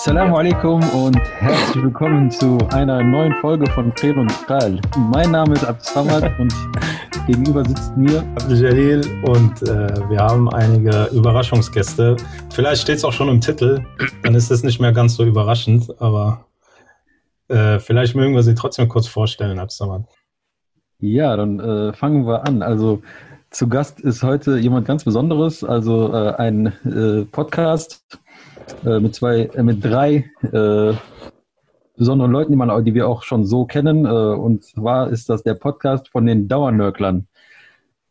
Assalamu alaikum und herzlich willkommen zu einer neuen Folge von Krel und Kral. Mein Name ist Abdel und gegenüber sitzt mir Abdel Jalil und äh, wir haben einige Überraschungsgäste. Vielleicht steht es auch schon im Titel, dann ist es nicht mehr ganz so überraschend, aber äh, vielleicht mögen wir sie trotzdem kurz vorstellen, Abdel Ja, dann äh, fangen wir an. Also zu Gast ist heute jemand ganz Besonderes, also äh, ein äh, Podcast äh, mit zwei, äh, mit drei äh, besonderen Leuten, die, man, die wir auch schon so kennen. Äh, und zwar ist das der Podcast von den Dauernörklern.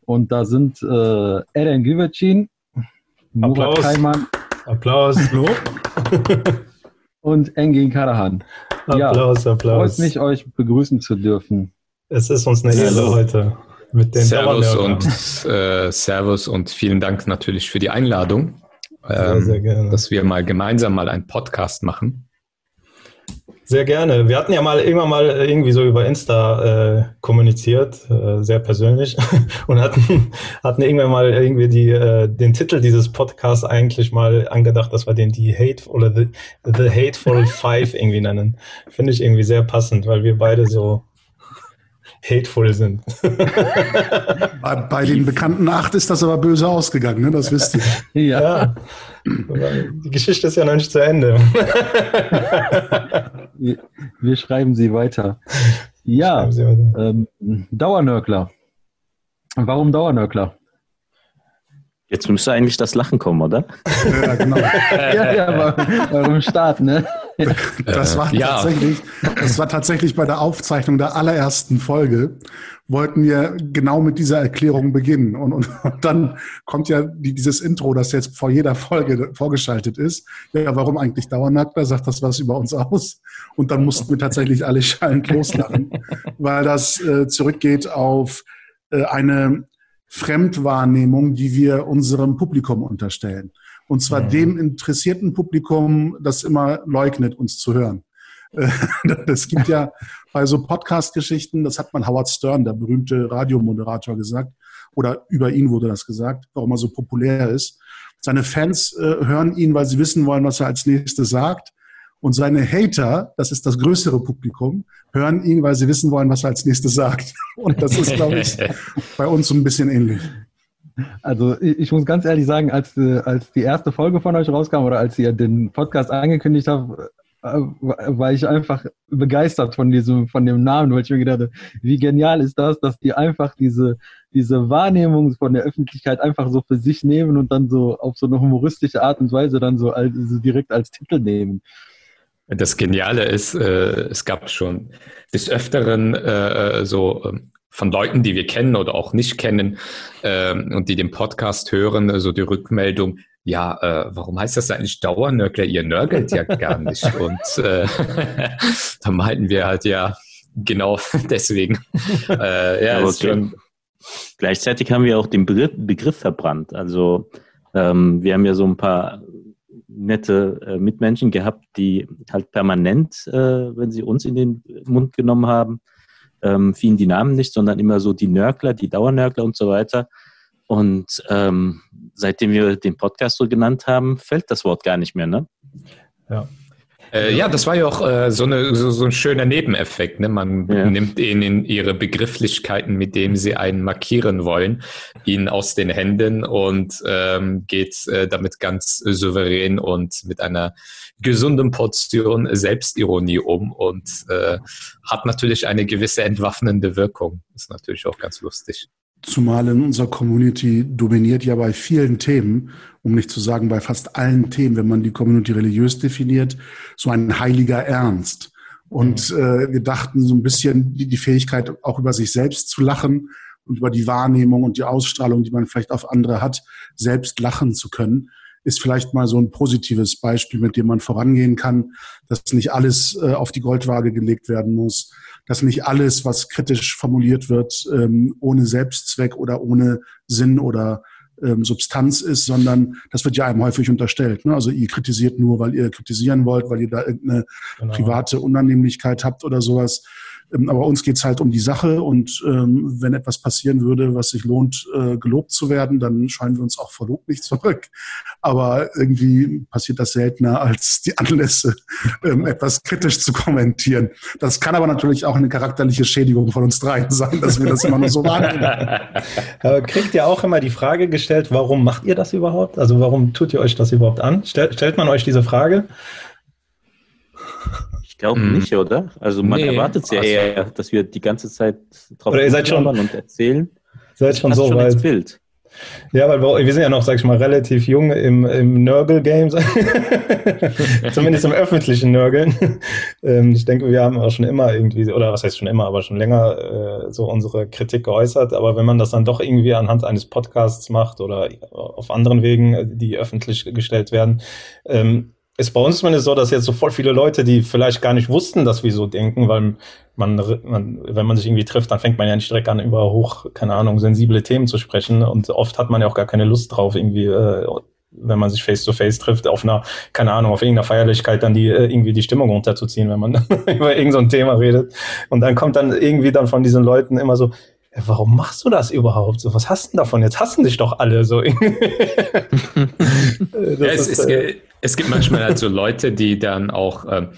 Und da sind äh, Eren Güvercin, Murat Kaiman. Applaus. und Engin Karahan. Applaus, ja, Applaus. Freut mich, euch begrüßen zu dürfen. Es ist uns eine Ehre heute mit den Servus und äh, Servus und vielen Dank natürlich für die Einladung ähm, sehr, sehr dass wir mal gemeinsam mal einen Podcast machen. Sehr gerne. Wir hatten ja mal irgendwann mal irgendwie so über Insta äh, kommuniziert, äh, sehr persönlich, und hatten, hatten irgendwann mal irgendwie die, äh, den Titel dieses Podcasts eigentlich mal angedacht, dass wir den die Hate oder the, the Hateful Five irgendwie nennen. Finde ich irgendwie sehr passend, weil wir beide so hateful sind. bei, bei, den bekannten acht ist das aber böse ausgegangen, ne? das wisst ihr. Ja. ja. Die Geschichte ist ja noch nicht zu Ende. wir, wir schreiben sie weiter. Ja, sie weiter. Ähm, Dauernörkler. Warum Dauernörkler? Jetzt müsste eigentlich das Lachen kommen, oder? Ja, genau. ja, ja, warum Start, ne? Das war, äh, tatsächlich, das war tatsächlich bei der Aufzeichnung der allerersten Folge, wollten wir genau mit dieser Erklärung beginnen. Und, und, und dann kommt ja die, dieses Intro, das jetzt vor jeder Folge vorgeschaltet ist. Ja, warum eigentlich Dauernackter? Sagt das was über uns aus? Und dann mussten wir tatsächlich alle schallend loslachen, weil das äh, zurückgeht auf äh, eine Fremdwahrnehmung, die wir unserem Publikum unterstellen. Und zwar mhm. dem interessierten Publikum, das immer leugnet, uns zu hören. Das gibt ja bei so Podcast-Geschichten, das hat man Howard Stern, der berühmte Radiomoderator, gesagt, oder über ihn wurde das gesagt, warum er so populär ist. Seine Fans äh, hören ihn, weil sie wissen wollen, was er als nächstes sagt. Und seine Hater, das ist das größere Publikum, hören ihn, weil sie wissen wollen, was er als nächstes sagt. Und das ist, glaube ich, bei uns so ein bisschen ähnlich. Also ich muss ganz ehrlich sagen, als, äh, als die erste Folge von euch rauskam oder als ihr den Podcast angekündigt habt, äh, war ich einfach begeistert von diesem, von dem Namen, weil ich mir gedacht habe, wie genial ist das, dass die einfach diese, diese Wahrnehmung von der Öffentlichkeit einfach so für sich nehmen und dann so auf so eine humoristische Art und Weise dann so, als, so direkt als Titel nehmen. Das Geniale ist, äh, es gab schon des Öfteren äh, so äh, von Leuten, die wir kennen oder auch nicht kennen äh, und die den Podcast hören, so also die Rückmeldung, ja, äh, warum heißt das eigentlich Dauernörgler? Ihr nörgelt ja gar nicht. Und äh, da meinten wir halt ja, genau deswegen. äh, ja, ja schon Gleichzeitig haben wir auch den Begriff, Begriff verbrannt. Also ähm, wir haben ja so ein paar nette äh, Mitmenschen gehabt, die halt permanent, äh, wenn sie uns in den Mund genommen haben, ähm, fielen die Namen nicht, sondern immer so die Nörgler, die Dauernörgler und so weiter. Und ähm, seitdem wir den Podcast so genannt haben, fällt das Wort gar nicht mehr, ne? Ja. Äh, ja, das war ja auch äh, so, eine, so, so, ein schöner Nebeneffekt. Ne? Man ja. nimmt ihnen ihre Begrifflichkeiten, mit denen sie einen markieren wollen, ihnen aus den Händen und ähm, geht äh, damit ganz souverän und mit einer gesunden Portion Selbstironie um und äh, hat natürlich eine gewisse entwaffnende Wirkung. Ist natürlich auch ganz lustig. Zumal in unserer Community dominiert ja bei vielen Themen, um nicht zu sagen bei fast allen Themen, wenn man die Community religiös definiert, so ein heiliger Ernst. Und mhm. äh, wir dachten so ein bisschen die, die Fähigkeit, auch über sich selbst zu lachen und über die Wahrnehmung und die Ausstrahlung, die man vielleicht auf andere hat, selbst lachen zu können, ist vielleicht mal so ein positives Beispiel, mit dem man vorangehen kann, dass nicht alles äh, auf die Goldwaage gelegt werden muss, dass nicht alles, was kritisch formuliert wird, ähm, ohne Selbstzweck oder ohne Sinn oder ähm, Substanz ist, sondern das wird ja einem häufig unterstellt. Ne? Also ihr kritisiert nur, weil ihr kritisieren wollt, weil ihr da irgendeine genau. private Unannehmlichkeit habt oder sowas. Ähm, aber uns geht's halt um die Sache und ähm, wenn etwas passieren würde, was sich lohnt, äh, gelobt zu werden, dann scheinen wir uns auch verlobt nicht zurück. Aber irgendwie passiert das seltener als die Anlässe, ähm, etwas kritisch zu kommentieren. Das kann aber natürlich auch eine charakterliche Schädigung von uns dreien sein, dass wir das immer nur so wahrnehmen. kriegt ihr auch immer die Frage gestellt, warum macht ihr das überhaupt? Also warum tut ihr euch das überhaupt an? Stel, stellt man euch diese Frage? Ich glaube hm. nicht, oder? Also man nee, erwartet es ja also, eher, dass wir die ganze Zeit drauf oder ihr seid schon, und erzählen. Seid schon so schon weit. Bild. Ja, weil wir, wir, sind ja noch, sag ich mal, relativ jung im, im Nörgel-Game, zumindest im öffentlichen Nörgeln. Ähm, ich denke, wir haben auch schon immer irgendwie, oder was heißt schon immer, aber schon länger äh, so unsere Kritik geäußert. Aber wenn man das dann doch irgendwie anhand eines Podcasts macht oder auf anderen Wegen, die öffentlich gestellt werden, ähm, ist bei uns zumindest so, dass jetzt so voll viele Leute, die vielleicht gar nicht wussten, dass wir so denken, weil man, man, wenn man sich irgendwie trifft, dann fängt man ja nicht direkt an, über hoch, keine Ahnung, sensible Themen zu sprechen. Und oft hat man ja auch gar keine Lust drauf, irgendwie, äh, wenn man sich face to face trifft, auf einer, keine Ahnung, auf irgendeiner Feierlichkeit dann die, äh, irgendwie die Stimmung runterzuziehen, wenn man über irgendein so Thema redet. Und dann kommt dann irgendwie dann von diesen Leuten immer so, warum machst du das überhaupt? So, was hast du davon? Jetzt hassen dich doch alle so. ja, es, ist, äh, es gibt manchmal halt so Leute, die dann auch, ähm,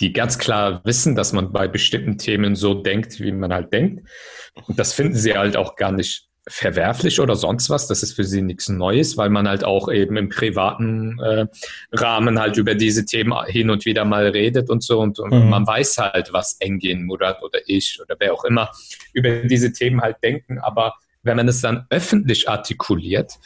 die ganz klar wissen, dass man bei bestimmten Themen so denkt, wie man halt denkt. Und das finden sie halt auch gar nicht verwerflich oder sonst was. Das ist für sie nichts Neues, weil man halt auch eben im privaten äh, Rahmen halt über diese Themen hin und wieder mal redet und so. Und, und mhm. man weiß halt, was Engin, Murat oder ich oder wer auch immer über diese Themen halt denken. Aber wenn man es dann öffentlich artikuliert,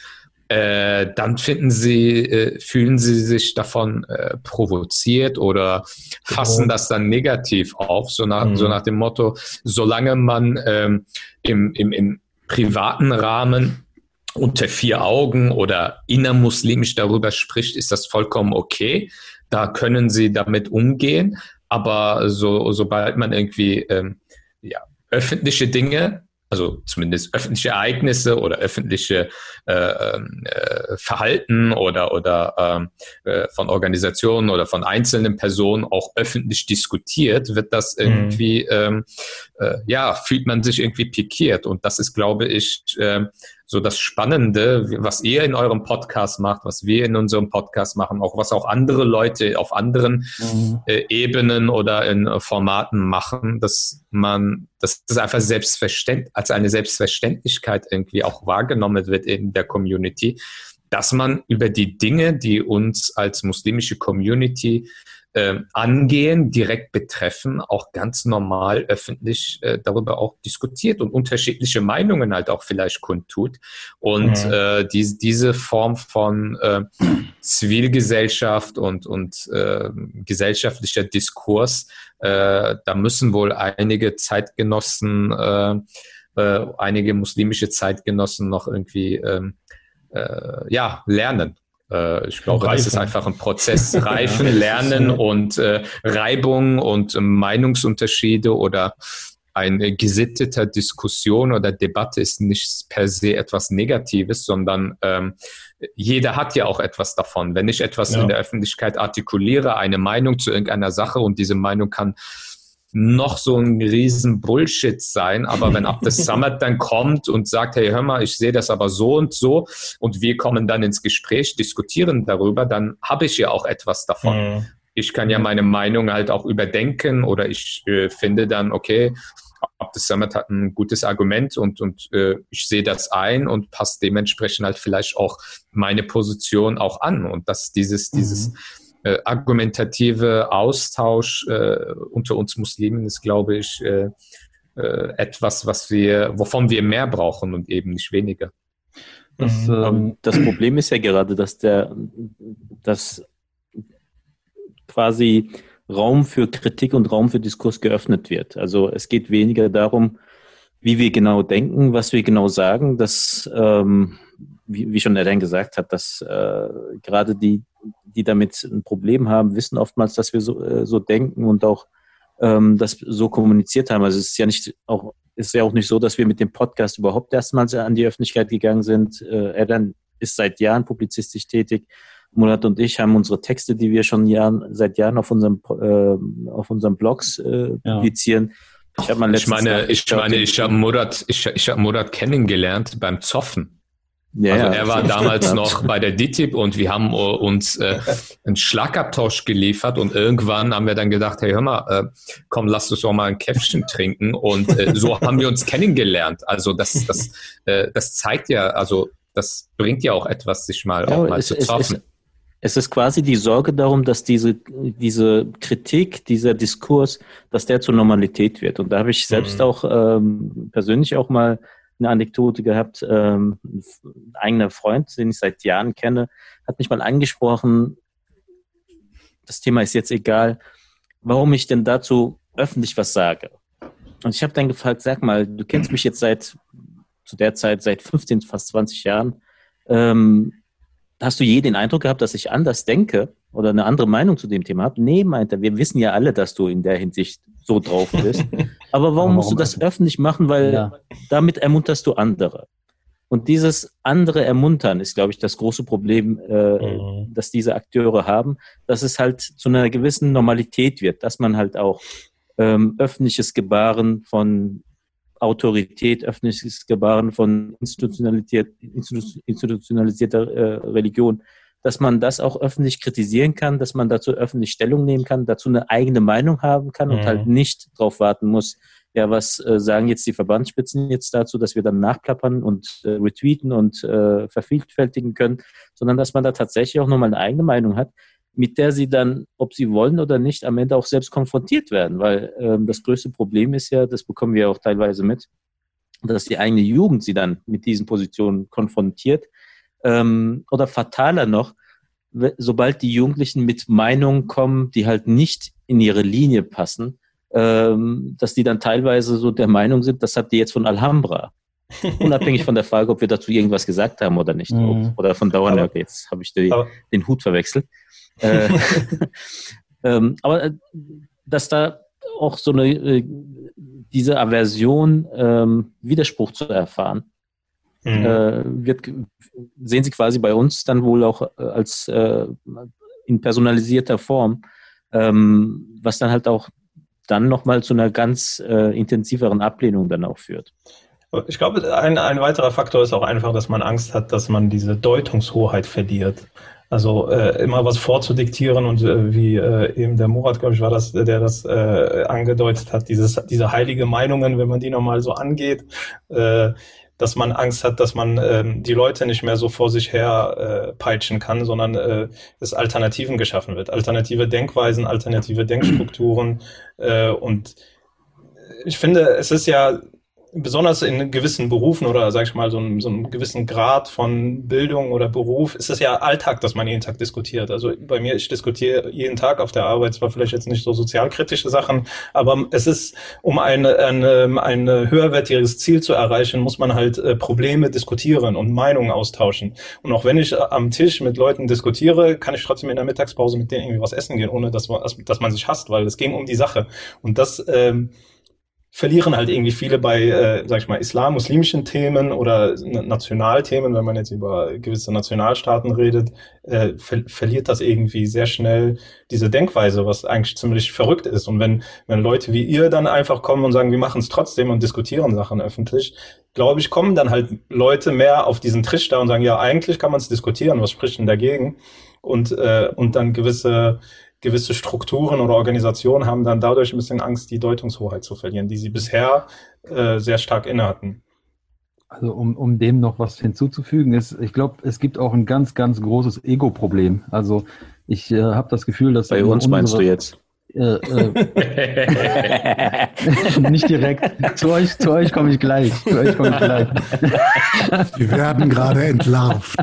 äh, dann finden sie, äh, fühlen sie sich davon äh, provoziert oder fassen genau. das dann negativ auf, so nach, mhm. so nach dem Motto, solange man ähm, im, im, im privaten Rahmen unter vier Augen oder innermuslimisch darüber spricht, ist das vollkommen okay. Da können sie damit umgehen. Aber so, sobald man irgendwie ähm, ja, öffentliche Dinge also zumindest öffentliche Ereignisse oder öffentliche äh, ähm, äh, Verhalten oder, oder ähm, äh, von Organisationen oder von einzelnen Personen auch öffentlich diskutiert, wird das mhm. irgendwie, mhm. ähm, äh, ja, fühlt man sich irgendwie pikiert. Und das ist, glaube ich, äh, so das Spannende, was ihr in eurem Podcast macht, was wir in unserem Podcast machen, auch was auch andere Leute auf anderen mhm. äh, Ebenen oder in äh, Formaten machen, dass man, dass das einfach selbstverständlich, als eine Selbstverständlichkeit irgendwie auch wahrgenommen wird in der Community, dass man über die Dinge, die uns als muslimische Community äh, angehen, direkt betreffen, auch ganz normal öffentlich äh, darüber auch diskutiert und unterschiedliche Meinungen halt auch vielleicht kundtut. Und mhm. äh, die, diese Form von äh, Zivilgesellschaft und, und äh, gesellschaftlicher Diskurs, äh, da müssen wohl einige Zeitgenossen, äh, äh, einige muslimische Zeitgenossen noch irgendwie ähm, äh, ja, lernen. Äh, ich glaube, es ist einfach ein Prozess. Reifen, Lernen und äh, Reibung und äh, Meinungsunterschiede oder eine gesittete Diskussion oder Debatte ist nicht per se etwas Negatives, sondern ähm, jeder hat ja auch etwas davon. Wenn ich etwas ja. in der Öffentlichkeit artikuliere, eine Meinung zu irgendeiner Sache und diese Meinung kann noch so ein riesen Bullshit sein, aber wenn Abdes Samad dann kommt und sagt, hey, hör mal, ich sehe das aber so und so und wir kommen dann ins Gespräch, diskutieren darüber, dann habe ich ja auch etwas davon. Mhm. Ich kann ja meine Meinung halt auch überdenken oder ich äh, finde dann, okay, Abdes Samad hat ein gutes Argument und, und äh, ich sehe das ein und passe dementsprechend halt vielleicht auch meine Position auch an und dass dieses, mhm. dieses äh, argumentative Austausch äh, unter uns Muslimen ist, glaube ich, äh, äh, etwas, was wir, wovon wir mehr brauchen und eben nicht weniger. Das, mhm. ähm, das Problem ist ja gerade, dass der, dass quasi Raum für Kritik und Raum für Diskurs geöffnet wird. Also es geht weniger darum, wie wir genau denken, was wir genau sagen. dass ähm, wie, wie schon der Dan gesagt hat, dass äh, gerade die, die damit ein Problem haben, wissen oftmals, dass wir so, äh, so denken und auch ähm, das so kommuniziert haben. Also es ist ja nicht auch ist ja auch nicht so, dass wir mit dem Podcast überhaupt erstmals an die Öffentlichkeit gegangen sind. Äh, er dann ist seit Jahren publizistisch tätig. Murat und ich haben unsere Texte, die wir schon Jahren, seit Jahren auf unserem, äh, auf unseren Blogs äh, ja. publizieren, Ich, hab ich meine, ich meine, ich habe Murat, ich, ich habe Murat kennengelernt beim Zoffen. Ja, also er war damals noch bei der DTIP und wir haben uns äh, einen Schlagabtausch geliefert und irgendwann haben wir dann gedacht, hey, hör mal, äh, komm, lass uns doch mal ein Käffchen trinken und äh, so haben wir uns kennengelernt. Also das, das, äh, das zeigt ja, also das bringt ja auch etwas, sich mal ja, auch mal es, zu zoffen. Es, es, ist quasi die Sorge darum, dass diese, diese Kritik, dieser Diskurs, dass der zur Normalität wird. Und da habe ich selbst mhm. auch ähm, persönlich auch mal eine Anekdote gehabt. Ähm, ein eigener Freund, den ich seit Jahren kenne, hat mich mal angesprochen, das Thema ist jetzt egal, warum ich denn dazu öffentlich was sage. Und ich habe dann gefragt, sag mal, du kennst mich jetzt seit, zu der Zeit, seit 15, fast 20 Jahren. Ähm, hast du je den Eindruck gehabt, dass ich anders denke oder eine andere Meinung zu dem Thema habe? Nee, meint er, wir wissen ja alle, dass du in der Hinsicht so drauf bist. Aber warum, warum musst du das öffentlich machen? Weil ja. damit ermunterst du andere. Und dieses andere Ermuntern ist, glaube ich, das große Problem, äh, mhm. das diese Akteure haben, dass es halt zu einer gewissen Normalität wird, dass man halt auch ähm, öffentliches Gebaren von Autorität, öffentliches Gebaren von Institutionalität, institutionalisierter äh, Religion dass man das auch öffentlich kritisieren kann, dass man dazu öffentlich Stellung nehmen kann, dazu eine eigene Meinung haben kann und halt mhm. halt nicht darauf warten muss, ja, was äh, sagen jetzt die Verbandsspitzen jetzt dazu, dass wir dann nachplappern und äh, retweeten und äh, vervielfältigen können, sondern dass man da tatsächlich auch nochmal eine eigene Meinung hat, mit der sie dann, ob sie wollen oder nicht, am Ende auch selbst konfrontiert werden. Weil ähm, das größte Problem ist ja, das bekommen wir auch teilweise mit, dass die eigene Jugend sie dann mit diesen Positionen konfrontiert ähm, oder fataler noch, sobald die Jugendlichen mit Meinungen kommen, die halt nicht in ihre Linie passen, ähm, dass die dann teilweise so der Meinung sind, das habt ihr jetzt von Alhambra. Unabhängig von der Frage, ob wir dazu irgendwas gesagt haben oder nicht. Mhm. Oder von Dauernörk, jetzt habe ich den, den Hut verwechselt. Äh, ähm, aber äh, dass da auch so eine, äh, diese Aversion, ähm, Widerspruch zu erfahren, mhm. äh, wird, sehen Sie quasi bei uns dann wohl auch äh, als äh, in personalisierter Form, ähm, was dann halt auch dann nochmal zu einer ganz äh, intensiveren Ablehnung dann auch führt. Ich glaube, ein, ein weiterer Faktor ist auch einfach, dass man Angst hat, dass man diese Deutungshoheit verliert. Also äh, immer was vorzudiktieren und äh, wie äh, eben der Murat, glaube ich, war das, der das äh, angedeutet hat, dieses, diese heilige Meinungen, wenn man die nochmal so angeht, äh, dass man Angst hat, dass man ähm, die Leute nicht mehr so vor sich her äh, peitschen kann, sondern äh, es Alternativen geschaffen wird. Alternative Denkweisen, alternative Denkstrukturen. Äh, und ich finde, es ist ja besonders in gewissen Berufen oder sag ich mal so einem, so einem gewissen Grad von Bildung oder Beruf ist es ja Alltag, dass man jeden Tag diskutiert. Also bei mir, ich diskutiere jeden Tag auf der Arbeit, zwar vielleicht jetzt nicht so sozialkritische Sachen, aber es ist, um ein, ein, ein höherwertiges Ziel zu erreichen, muss man halt äh, Probleme diskutieren und Meinungen austauschen. Und auch wenn ich am Tisch mit Leuten diskutiere, kann ich trotzdem in der Mittagspause mit denen irgendwie was essen gehen, ohne dass man, dass man sich hasst, weil es ging um die Sache. Und das ähm, verlieren halt irgendwie viele bei, äh, sag ich mal, islam-muslimischen Themen oder Nationalthemen, wenn man jetzt über gewisse Nationalstaaten redet, äh, ver verliert das irgendwie sehr schnell diese Denkweise, was eigentlich ziemlich verrückt ist. Und wenn, wenn Leute wie ihr dann einfach kommen und sagen, wir machen es trotzdem und diskutieren Sachen öffentlich, glaube ich, kommen dann halt Leute mehr auf diesen Trichter und sagen, ja, eigentlich kann man es diskutieren, was spricht denn dagegen? Und, äh, und dann gewisse gewisse Strukturen oder Organisationen haben dann dadurch ein bisschen Angst, die Deutungshoheit zu verlieren, die sie bisher äh, sehr stark innehatten. Also um, um dem noch was hinzuzufügen, ist, ich glaube, es gibt auch ein ganz, ganz großes Ego-Problem. Also ich äh, habe das Gefühl, dass bei uns meinst du jetzt? Äh, äh, nicht direkt. Zu euch, zu euch komme ich gleich. Zu euch komme ich gleich. Wir werden gerade entlarvt.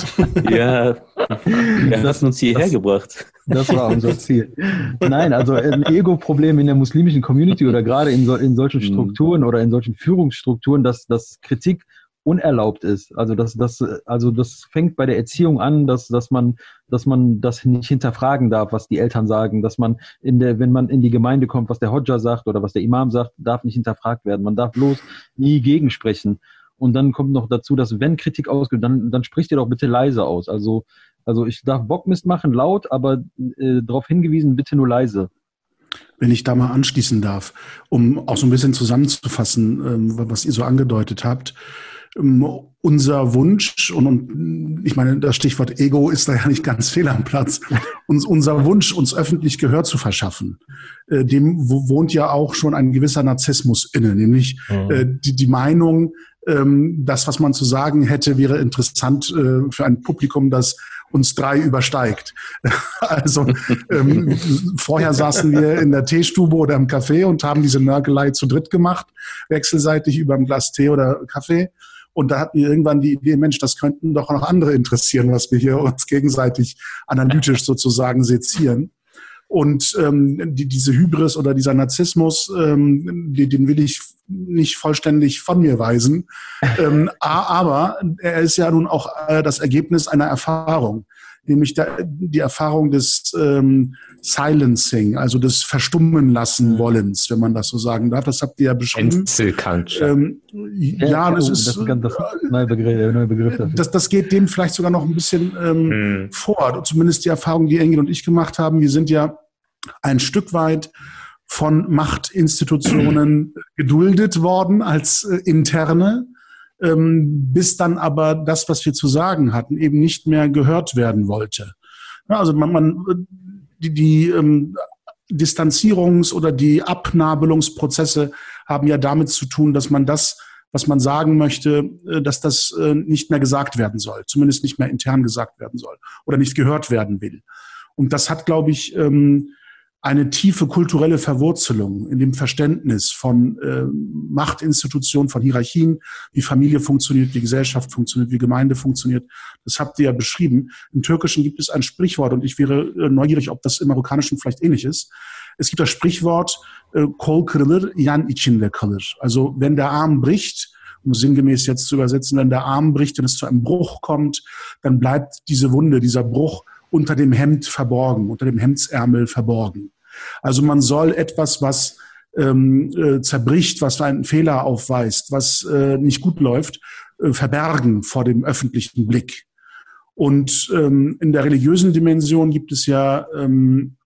Ja, wir das, haben uns hierher das, gebracht. Das war unser Ziel. Nein, also ein Ego-Problem in der muslimischen Community oder gerade in, so, in solchen mhm. Strukturen oder in solchen Führungsstrukturen, dass, dass Kritik unerlaubt ist. Also das, das, also das fängt bei der Erziehung an, dass, dass man, dass man das nicht hinterfragen darf, was die Eltern sagen, dass man in der, wenn man in die Gemeinde kommt, was der Hodja sagt oder was der Imam sagt, darf nicht hinterfragt werden. Man darf bloß nie gegensprechen. Und dann kommt noch dazu, dass wenn Kritik ausgeht, dann, dann spricht ihr doch bitte leise aus. Also, also ich darf Bockmist machen, laut, aber äh, darauf hingewiesen, bitte nur leise. Wenn ich da mal anschließen darf, um auch so ein bisschen zusammenzufassen, ähm, was ihr so angedeutet habt. Ähm, unser Wunsch, und, und, ich meine, das Stichwort Ego ist da ja nicht ganz fehl am Platz, uns, unser Wunsch, uns öffentlich Gehör zu verschaffen, äh, dem wohnt ja auch schon ein gewisser Narzissmus inne, nämlich mhm. äh, die, die Meinung, ähm, das, was man zu sagen hätte, wäre interessant äh, für ein Publikum, das uns drei übersteigt. also ähm, vorher saßen wir in der Teestube oder im Café und haben diese Nörgelei zu dritt gemacht, wechselseitig über ein Glas Tee oder Kaffee. Und da hatten wir irgendwann die Idee, Mensch, das könnten doch noch andere interessieren, was wir hier uns gegenseitig analytisch sozusagen sezieren. Und ähm, die, diese Hybris oder dieser Narzissmus, ähm, die, den will ich nicht vollständig von mir weisen. Ähm, aber er ist ja nun auch äh, das Ergebnis einer Erfahrung, nämlich der, die Erfahrung des ähm, Silencing, also des Verstummen lassen mhm. wollens, wenn man das so sagen darf. Das habt ihr ja beschrieben. Ähm, ja, ja, das ist das, das neue Begriff. Neue Begriff das, das geht dem vielleicht sogar noch ein bisschen ähm, mhm. vor. Zumindest die Erfahrung, die Engel und ich gemacht haben. Wir sind ja ein Stück weit von Machtinstitutionen geduldet worden als äh, interne, ähm, bis dann aber das, was wir zu sagen hatten, eben nicht mehr gehört werden wollte. Ja, also man, man die, die ähm, Distanzierungs- oder die Abnabelungsprozesse haben ja damit zu tun, dass man das, was man sagen möchte, äh, dass das äh, nicht mehr gesagt werden soll, zumindest nicht mehr intern gesagt werden soll oder nicht gehört werden will. Und das hat, glaube ich, ähm, eine tiefe kulturelle Verwurzelung in dem Verständnis von äh, Machtinstitutionen, von Hierarchien, wie Familie funktioniert, wie Gesellschaft funktioniert, wie Gemeinde funktioniert. Das habt ihr ja beschrieben. Im Türkischen gibt es ein Sprichwort und ich wäre äh, neugierig, ob das im Marokkanischen vielleicht ähnlich ist. Es gibt das Sprichwort äh, kol kırılır, yan içinde kalır. Also wenn der Arm bricht, um sinngemäß jetzt zu übersetzen, wenn der Arm bricht und es zu einem Bruch kommt, dann bleibt diese Wunde, dieser Bruch unter dem Hemd verborgen, unter dem Hemdsärmel verborgen. Also man soll etwas, was ähm, äh, zerbricht, was einen Fehler aufweist, was äh, nicht gut läuft, äh, verbergen vor dem öffentlichen Blick. Und ähm, in der religiösen Dimension gibt es ja ähm,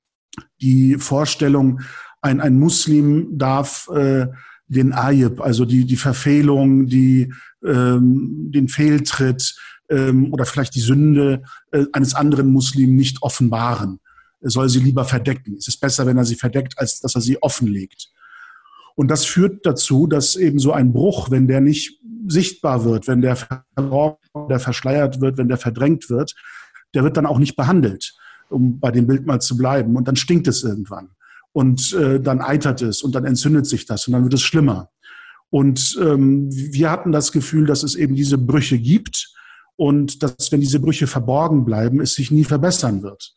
die Vorstellung, ein, ein Muslim darf äh, den Ayib, also die, die Verfehlung, die, ähm, den Fehltritt ähm, oder vielleicht die Sünde äh, eines anderen Muslim nicht offenbaren soll sie lieber verdecken. Es ist besser, wenn er sie verdeckt, als dass er sie offenlegt. Und das führt dazu, dass eben so ein Bruch, wenn der nicht sichtbar wird, wenn der, der verschleiert wird, wenn der verdrängt wird, der wird dann auch nicht behandelt, um bei dem Bild mal zu bleiben. Und dann stinkt es irgendwann. Und äh, dann eitert es und dann entzündet sich das und dann wird es schlimmer. Und ähm, wir hatten das Gefühl, dass es eben diese Brüche gibt und dass, wenn diese Brüche verborgen bleiben, es sich nie verbessern wird.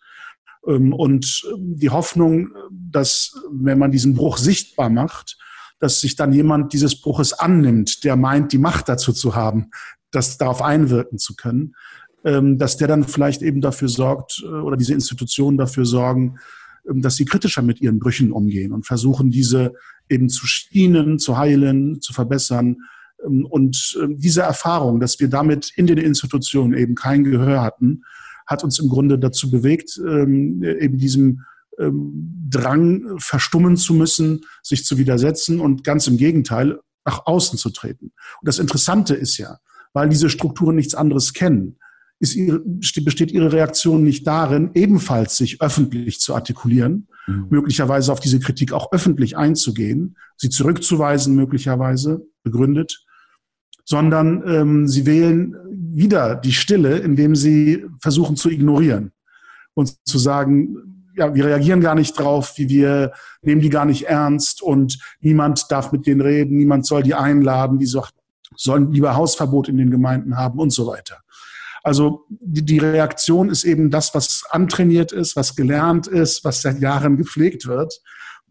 Ähm, und die Hoffnung, dass wenn man diesen Bruch sichtbar macht, dass sich dann jemand dieses Bruches annimmt, der meint, die Macht dazu zu haben, das darauf einwirken zu können, ähm, dass der dann vielleicht eben dafür sorgt äh, oder diese Institutionen dafür sorgen, ähm, dass sie kritischer mit ihren Brüchen umgehen und versuchen, diese eben zu schienen, zu heilen, zu verbessern. Und diese Erfahrung, dass wir damit in den Institutionen eben kein Gehör hatten, hat uns im Grunde dazu bewegt, ähm, eben diesem ähm, Drang verstummen zu müssen, sich zu widersetzen und ganz im Gegenteil nach außen zu treten. Und das Interessante ist ja, weil diese Strukturen nichts anderes kennen, ist ihre, besteht ihre Reaktion nicht darin, ebenfalls sich öffentlich zu artikulieren, mhm. möglicherweise auf diese Kritik auch öffentlich einzugehen, sie zurückzuweisen, möglicherweise begründet, sondern ähm, sie wählen wieder die Stille, indem sie versuchen zu ignorieren und zu sagen, ja, wir reagieren gar nicht drauf, wie wir nehmen die gar nicht ernst und niemand darf mit denen reden, niemand soll die einladen, die so, sollen lieber Hausverbot in den Gemeinden haben und so weiter. Also die, die Reaktion ist eben das, was antrainiert ist, was gelernt ist, was seit Jahren gepflegt wird.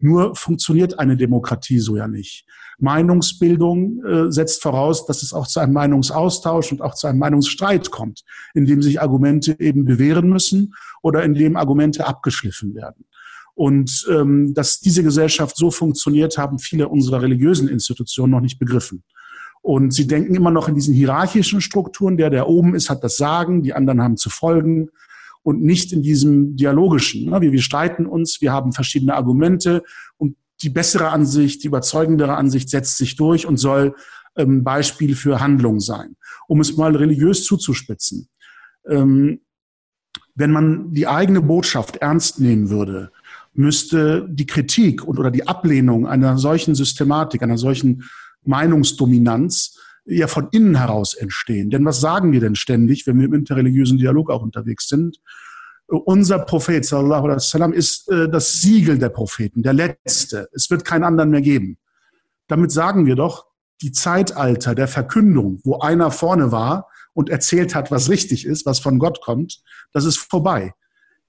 Nur funktioniert eine Demokratie so ja nicht. Meinungsbildung äh, setzt voraus, dass es auch zu einem Meinungsaustausch und auch zu einem Meinungsstreit kommt, in dem sich Argumente eben bewähren müssen oder in dem Argumente abgeschliffen werden. Und ähm, dass diese Gesellschaft so funktioniert, haben viele unserer religiösen Institutionen noch nicht begriffen. Und sie denken immer noch in diesen hierarchischen Strukturen. Der, der oben ist, hat das Sagen, die anderen haben zu folgen. Und nicht in diesem dialogischen. Ne? Wir, wir streiten uns, wir haben verschiedene Argumente und die bessere Ansicht, die überzeugendere Ansicht setzt sich durch und soll ähm, Beispiel für Handlung sein. Um es mal religiös zuzuspitzen. Ähm, wenn man die eigene Botschaft ernst nehmen würde, müsste die Kritik und oder die Ablehnung einer solchen Systematik, einer solchen Meinungsdominanz ja von innen heraus entstehen. Denn was sagen wir denn ständig, wenn wir im interreligiösen Dialog auch unterwegs sind? Unser Prophet sallallahu alaihi wasallam ist äh, das Siegel der Propheten, der letzte. Es wird keinen anderen mehr geben. Damit sagen wir doch, die Zeitalter der Verkündung, wo einer vorne war und erzählt hat, was richtig ist, was von Gott kommt, das ist vorbei.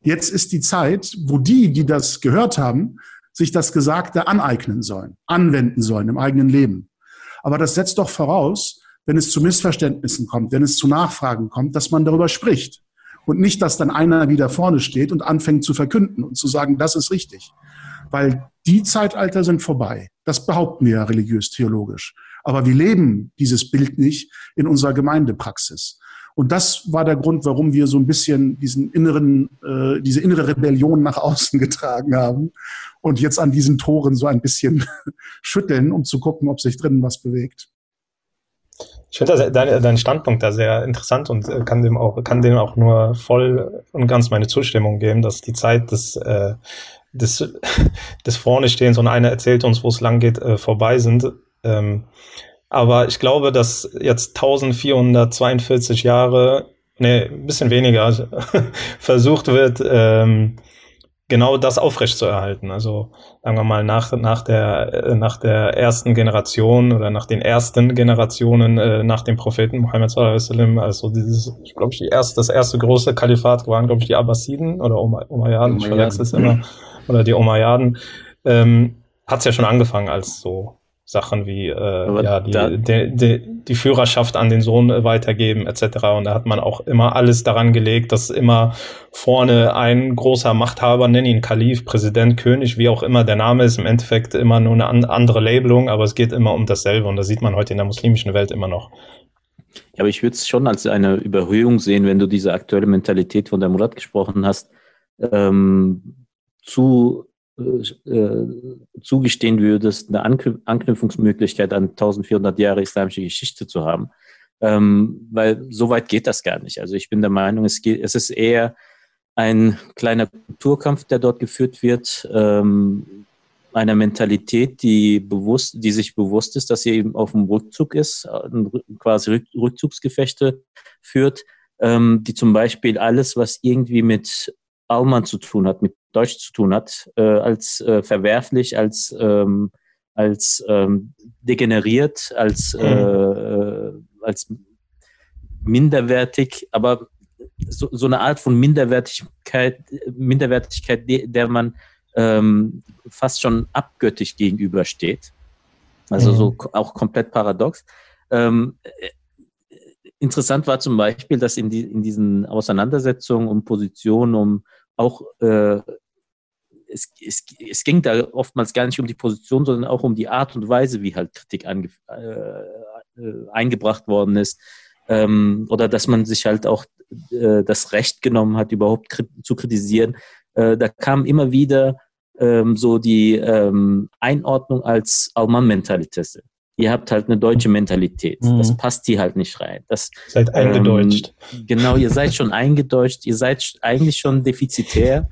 Jetzt ist die Zeit, wo die, die das gehört haben, sich das Gesagte aneignen sollen, anwenden sollen im eigenen Leben. Aber das setzt doch voraus, wenn es zu Missverständnissen kommt, wenn es zu Nachfragen kommt, dass man darüber spricht. Und nicht, dass dann einer wieder vorne steht und anfängt zu verkünden und zu sagen, das ist richtig. Weil die Zeitalter sind vorbei. Das behaupten wir ja religiös-theologisch. Aber wir leben dieses Bild nicht in unserer Gemeindepraxis. Und das war der Grund, warum wir so ein bisschen diesen inneren, äh, diese innere Rebellion nach außen getragen haben und jetzt an diesen Toren so ein bisschen schütteln, um zu gucken, ob sich drinnen was bewegt. Ich finde deinen dein Standpunkt da sehr interessant und äh, kann dem auch kann dem auch nur voll und ganz meine Zustimmung geben, dass die Zeit des äh, des, des vorne stehens und einer erzählt uns, wo es lang geht, äh, vorbei sind. Ähm, aber ich glaube, dass jetzt 1442 Jahre, nee, ein bisschen weniger, versucht wird, ähm, genau das aufrechtzuerhalten. Also sagen wir mal nach, nach, der, äh, nach der ersten Generation oder nach den ersten Generationen äh, nach dem Propheten Muhammad sallam, also dieses, ich glaube, die erste, das erste große Kalifat waren, glaube ich, die Abbasiden oder Umayyaden, ich verwechsel es immer, oder die Umayyaden, ähm, hat es ja schon angefangen als so Sachen wie äh, ja, die, die, die, die, Führerschaft an den Sohn weitergeben etc. Und da hat man auch immer alles daran gelegt, dass immer vorne ein großer Machthaber, nenn ihn Kalif, Präsident, König, wie auch immer der Name ist, im Endeffekt immer nur eine an, andere Labelung, aber es geht immer um dasselbe und das sieht man heute in der muslimischen Welt immer noch. Ja, aber ich würde es schon als eine Überhöhung sehen, wenn du diese aktuelle Mentalität, von der Murat gesprochen hast, ähm, zu äh, zugestehen würdest, eine Anknüpfungsmöglichkeit an 1400 Jahre islamische Geschichte zu haben. Ähm, weil so weit geht das gar nicht. Also ich bin der Meinung, es, geht, es ist eher ein kleiner Kulturkampf, der dort geführt wird, ähm, einer Mentalität, die bewusst, die sich bewusst ist, dass sie eben auf dem Rückzug ist, quasi Rückzugsgefechte führt, ähm, die zum Beispiel alles, was irgendwie mit Alman zu tun hat, mit Deutsch zu tun hat, äh, als äh, verwerflich, als, ähm, als ähm, degeneriert, als, äh, äh, als minderwertig, aber so, so eine Art von Minderwertigkeit, Minderwertigkeit, der man ähm, fast schon abgöttisch gegenübersteht. Also mhm. so auch komplett paradox. Ähm, äh, interessant war zum Beispiel, dass in, die, in diesen Auseinandersetzungen um Positionen, um auch äh, es, es, es ging da oftmals gar nicht um die Position, sondern auch um die Art und Weise, wie halt Kritik ange, äh, äh, eingebracht worden ist. Ähm, oder dass man sich halt auch äh, das Recht genommen hat, überhaupt kri zu kritisieren. Äh, da kam immer wieder ähm, so die ähm, Einordnung als Alman-Mentalität. Ihr habt halt eine deutsche Mentalität. Mhm. Das passt hier halt nicht rein. Das, seid eingedeutscht. Ähm, genau, ihr seid schon eingedeutscht. Ihr seid eigentlich schon defizitär.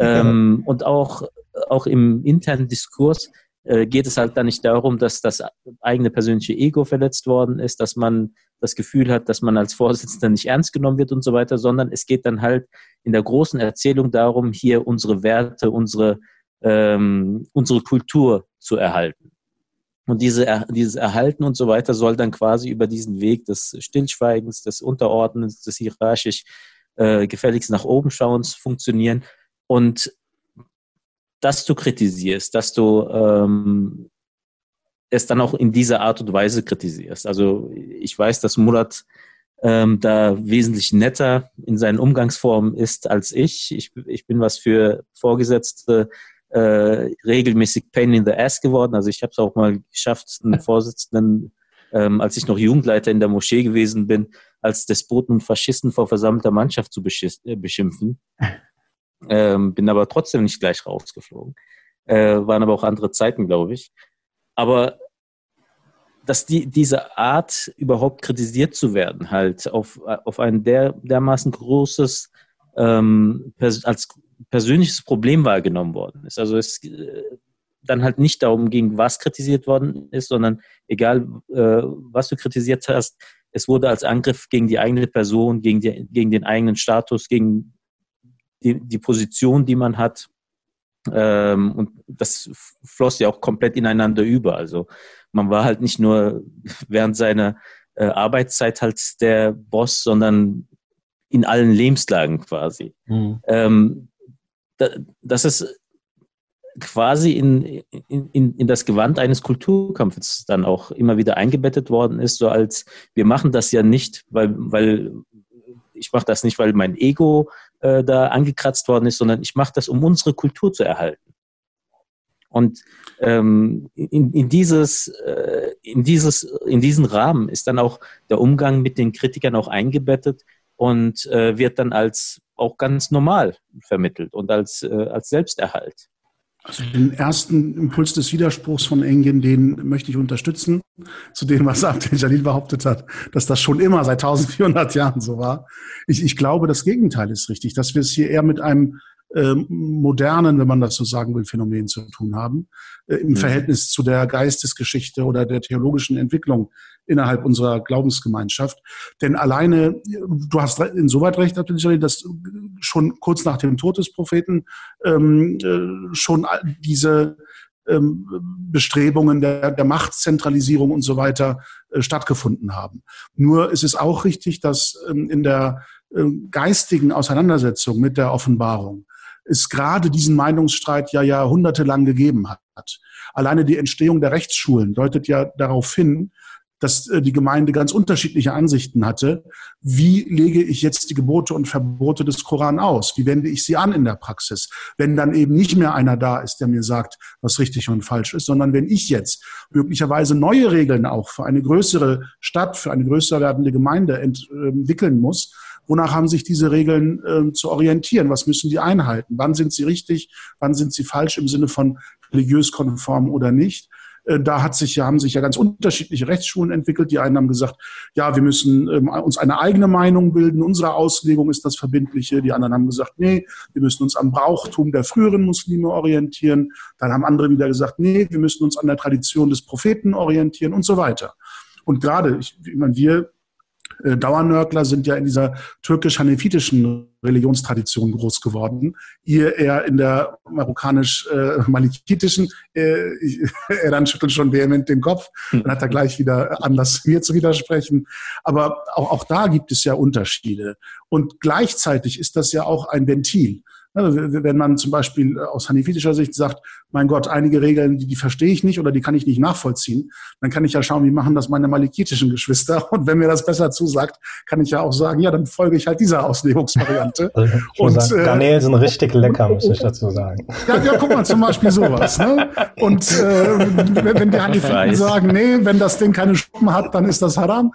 Ähm, und auch, auch im internen Diskurs äh, geht es halt dann nicht darum, dass das eigene persönliche Ego verletzt worden ist, dass man das Gefühl hat, dass man als Vorsitzender nicht ernst genommen wird und so weiter, sondern es geht dann halt in der großen Erzählung darum, hier unsere Werte, unsere, ähm, unsere Kultur zu erhalten. Und diese, dieses Erhalten und so weiter soll dann quasi über diesen Weg des Stillschweigens, des Unterordnens, des hierarchisch äh, gefälligst nach oben schauens funktionieren. Und dass du kritisierst, dass du ähm, es dann auch in dieser Art und Weise kritisierst. Also ich weiß, dass Murat ähm, da wesentlich netter in seinen Umgangsformen ist als ich. Ich, ich bin was für Vorgesetzte äh, regelmäßig Pain in the Ass geworden. Also ich habe es auch mal geschafft, einen Vorsitzenden, ähm, als ich noch Jugendleiter in der Moschee gewesen bin, als Despoten und Faschisten vor versammelter Mannschaft zu äh, beschimpfen. Ähm, bin aber trotzdem nicht gleich rausgeflogen. Äh, waren aber auch andere Zeiten, glaube ich. Aber dass die, diese Art überhaupt kritisiert zu werden, halt auf, auf ein der, dermaßen großes, ähm, als persönliches Problem wahrgenommen worden ist. Also es äh, dann halt nicht darum ging, was kritisiert worden ist, sondern egal, äh, was du kritisiert hast, es wurde als Angriff gegen die eigene Person, gegen, die, gegen den eigenen Status, gegen die, die Position, die man hat. Ähm, und das floss ja auch komplett ineinander über. Also man war halt nicht nur während seiner äh, Arbeitszeit halt der Boss, sondern in allen Lebenslagen quasi. Mhm. Ähm, da, das ist quasi in, in, in das Gewand eines Kulturkampfes dann auch immer wieder eingebettet worden ist, so als wir machen das ja nicht, weil, weil ich mache das nicht, weil mein Ego äh, da angekratzt worden ist, sondern ich mache das, um unsere Kultur zu erhalten. Und ähm, in, in, dieses, äh, in, dieses, in diesen Rahmen ist dann auch der Umgang mit den Kritikern auch eingebettet und äh, wird dann als auch ganz normal vermittelt und als, äh, als Selbsterhalt. Also den ersten Impuls des Widerspruchs von Engin, den möchte ich unterstützen, zu dem, was Abdel Jalil behauptet hat, dass das schon immer seit 1400 Jahren so war. Ich, ich glaube, das Gegenteil ist richtig, dass wir es hier eher mit einem modernen, wenn man das so sagen will, Phänomen zu tun haben, äh, im mhm. Verhältnis zu der Geistesgeschichte oder der theologischen Entwicklung innerhalb unserer Glaubensgemeinschaft. Denn alleine, du hast insoweit recht, dass schon kurz nach dem Tod des Propheten ähm, äh, schon diese ähm, Bestrebungen der, der Machtzentralisierung und so weiter äh, stattgefunden haben. Nur ist es auch richtig, dass ähm, in der geistigen Auseinandersetzung mit der Offenbarung es gerade diesen Meinungsstreit ja jahrhundertelang gegeben hat. Alleine die Entstehung der Rechtsschulen deutet ja darauf hin, dass äh, die Gemeinde ganz unterschiedliche Ansichten hatte. Wie lege ich jetzt die Gebote und Verbote des Koran aus? Wie wende ich sie an in der Praxis? Wenn dann eben nicht mehr einer da ist, der mir sagt, was richtig und falsch ist, sondern wenn ich jetzt möglicherweise neue Regeln auch für eine größere Stadt, für eine größer werdende Gemeinde entwickeln muss, wonach haben sich diese Regeln äh, zu orientieren? Was müssen die einhalten? Wann sind sie richtig? Wann sind sie falsch im Sinne von religiös konform oder nicht? Äh, da hat sich, haben sich ja ganz unterschiedliche Rechtsschulen entwickelt. Die einen haben gesagt, ja, wir müssen ähm, uns eine eigene Meinung bilden. Unsere Auslegung ist das Verbindliche. Die anderen haben gesagt, nee, wir müssen uns am Brauchtum der früheren Muslime orientieren. Dann haben andere wieder gesagt, nee, wir müssen uns an der Tradition des Propheten orientieren und so weiter. Und gerade, ich, ich meine, wir Dauernörgler sind ja in dieser türkisch-hanefitischen Religionstradition groß geworden. Ihr eher in der marokkanisch-malikitischen. Äh, er dann schüttelt schon vehement den Kopf. Dann hat er gleich wieder Anlass, mir zu widersprechen. Aber auch, auch da gibt es ja Unterschiede. Und gleichzeitig ist das ja auch ein Ventil. Ne, wenn man zum Beispiel aus hanifitischer Sicht sagt, mein Gott, einige Regeln, die, die verstehe ich nicht oder die kann ich nicht nachvollziehen, dann kann ich ja schauen, wie machen das meine malikitischen Geschwister. Und wenn mir das besser zusagt, kann ich ja auch sagen, ja, dann folge ich halt dieser Auslegungsvariante. Also, und sagen, äh, Garnelen sind richtig lecker, muss ich dazu sagen. Ja, ja guck mal, zum Beispiel sowas. Ne? Und äh, wenn die Hanifiten sagen, nee, wenn das Ding keine Schuppen hat, dann ist das Haram.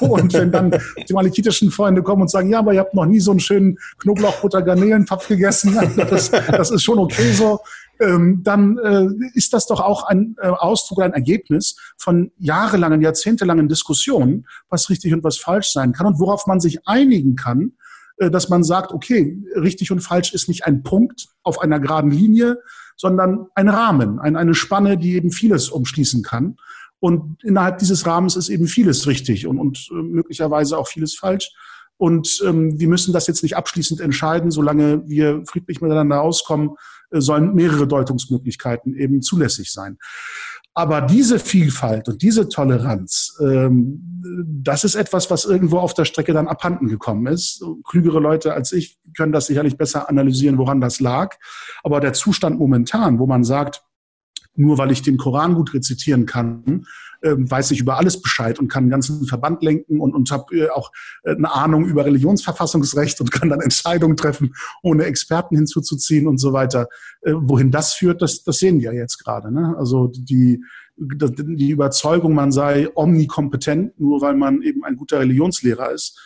Und wenn dann die malikitischen Freunde kommen und sagen, ja, aber ihr habt noch nie so einen schönen Knoblauchbutter-Garnelentopf gegessen, gegessen. Das, das ist schon okay so. Ähm, dann äh, ist das doch auch ein äh, Ausdruck, ein Ergebnis von jahrelangen, jahrzehntelangen Diskussionen, was richtig und was falsch sein kann und worauf man sich einigen kann, äh, dass man sagt, okay, richtig und falsch ist nicht ein Punkt auf einer geraden Linie, sondern ein Rahmen, ein, eine Spanne, die eben vieles umschließen kann. Und innerhalb dieses Rahmens ist eben vieles richtig und, und äh, möglicherweise auch vieles falsch. Und ähm, wir müssen das jetzt nicht abschließend entscheiden, solange wir friedlich miteinander auskommen, äh, sollen mehrere Deutungsmöglichkeiten eben zulässig sein. Aber diese Vielfalt und diese Toleranz, ähm, das ist etwas, was irgendwo auf der Strecke dann abhanden gekommen ist. Klügere Leute als ich können das sicherlich besser analysieren, woran das lag. Aber der Zustand momentan, wo man sagt, nur weil ich den Koran gut rezitieren kann, äh, weiß ich über alles Bescheid und kann einen ganzen Verband lenken und, und habe äh, auch äh, eine Ahnung über Religionsverfassungsrecht und kann dann Entscheidungen treffen, ohne Experten hinzuzuziehen und so weiter. Äh, wohin das führt, das, das sehen wir jetzt gerade. Ne? Also die, die Überzeugung, man sei omnikompetent, nur weil man eben ein guter Religionslehrer ist,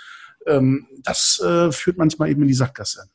ähm, das äh, führt manchmal eben in die Sackgasse.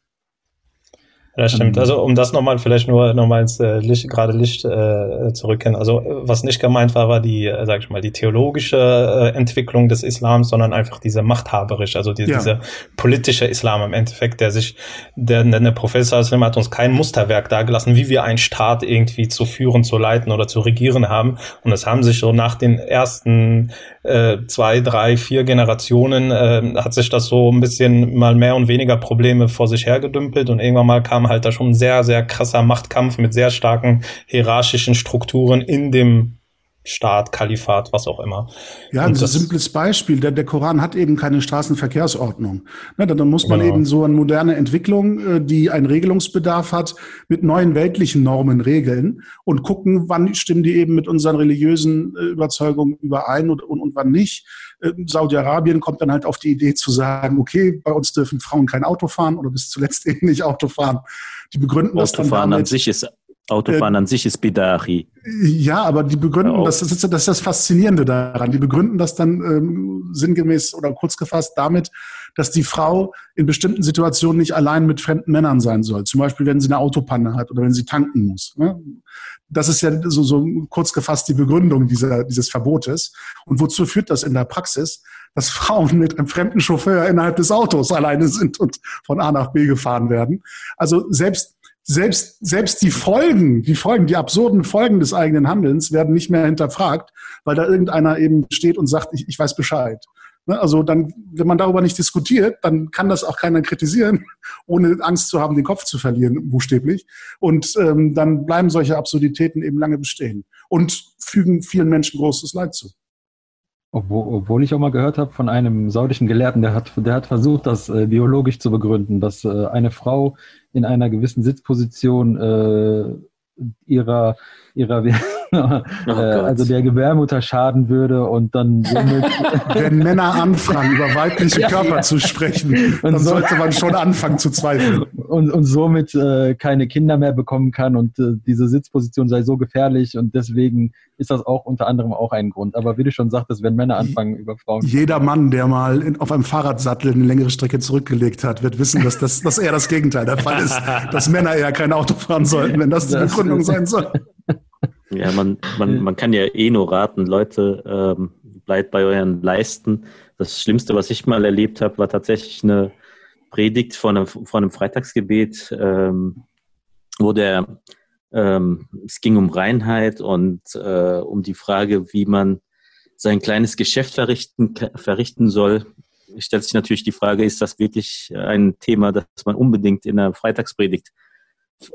Das stimmt. Ähm. Also um das nochmal vielleicht nur nochmal ins äh, Licht, gerade Licht äh, zurückkehren. Also was nicht gemeint war, war die, äh, sag ich mal, die theologische äh, Entwicklung des Islams, sondern einfach diese machthaberisch, also die, ja. dieser politische Islam im Endeffekt, der sich, der, der Professor Aslim hat uns kein Musterwerk dargelassen, wie wir einen Staat irgendwie zu führen, zu leiten oder zu regieren haben. Und das haben sich so nach den ersten äh, zwei, drei, vier Generationen äh, hat sich das so ein bisschen mal mehr und weniger Probleme vor sich hergedümpelt und irgendwann mal kam halt da schon ein sehr, sehr krasser Machtkampf mit sehr starken hierarchischen Strukturen in dem Staat, Kalifat, was auch immer. Ja, ein simples Beispiel. Der, der Koran hat eben keine Straßenverkehrsordnung. Ne, dann muss man genau. eben so eine moderne Entwicklung, äh, die einen Regelungsbedarf hat, mit neuen weltlichen Normen regeln und gucken, wann stimmen die eben mit unseren religiösen äh, Überzeugungen überein und, und, und wann nicht. Äh, Saudi-Arabien kommt dann halt auf die Idee zu sagen, okay, bei uns dürfen Frauen kein Auto fahren oder bis zuletzt eben nicht Auto fahren. Die begründen Autofahren das dann damit, an sich ist Autofahren äh, an sich ist Bidachi. Ja, aber die begründen, ja, das, das, ist, das ist das Faszinierende daran, die begründen das dann ähm, sinngemäß oder kurz gefasst damit, dass die Frau in bestimmten Situationen nicht allein mit fremden Männern sein soll. Zum Beispiel, wenn sie eine Autopanne hat oder wenn sie tanken muss. Ne? Das ist ja so, so kurz gefasst die Begründung dieser, dieses Verbotes. Und wozu führt das in der Praxis? Dass Frauen mit einem fremden Chauffeur innerhalb des Autos alleine sind und von A nach B gefahren werden. Also selbst selbst, selbst die Folgen, die Folgen, die absurden Folgen des eigenen Handelns werden nicht mehr hinterfragt, weil da irgendeiner eben steht und sagt, ich, ich weiß Bescheid. Ne, also dann, wenn man darüber nicht diskutiert, dann kann das auch keiner kritisieren, ohne Angst zu haben, den Kopf zu verlieren, buchstäblich. Und ähm, dann bleiben solche Absurditäten eben lange bestehen und fügen vielen Menschen großes Leid zu. Obwohl, obwohl ich auch mal gehört habe von einem saudischen Gelehrten, der hat, der hat versucht, das äh, biologisch zu begründen, dass äh, eine Frau in einer gewissen Sitzposition äh, ihrer, ihrer oh äh, also der Gebärmutter schaden würde und dann somit Wenn Männer anfangen, über weibliche Körper ja. zu sprechen, dann so, sollte man schon anfangen zu zweifeln. Und, und somit äh, keine Kinder mehr bekommen kann und äh, diese Sitzposition sei so gefährlich und deswegen ist das auch unter anderem auch ein Grund. Aber wie du schon sagtest, wenn Männer anfangen über Frauen. Jeder Mann, der mal in, auf einem Fahrradsattel eine längere Strecke zurückgelegt hat, wird wissen, dass das dass eher das Gegenteil der Fall ist, dass Männer eher kein Auto fahren sollten, wenn das die Begründung sein soll. Ja, man, man, man kann ja eh nur raten, Leute, ähm, bleibt bei euren Leisten. Das Schlimmste, was ich mal erlebt habe, war tatsächlich eine Predigt von einem, von einem Freitagsgebet, ähm, wo der, ähm, es ging um Reinheit und äh, um die Frage, wie man sein kleines Geschäft verrichten, verrichten soll. Stellt sich natürlich die Frage, ist das wirklich ein Thema, das man unbedingt in einer Freitagspredigt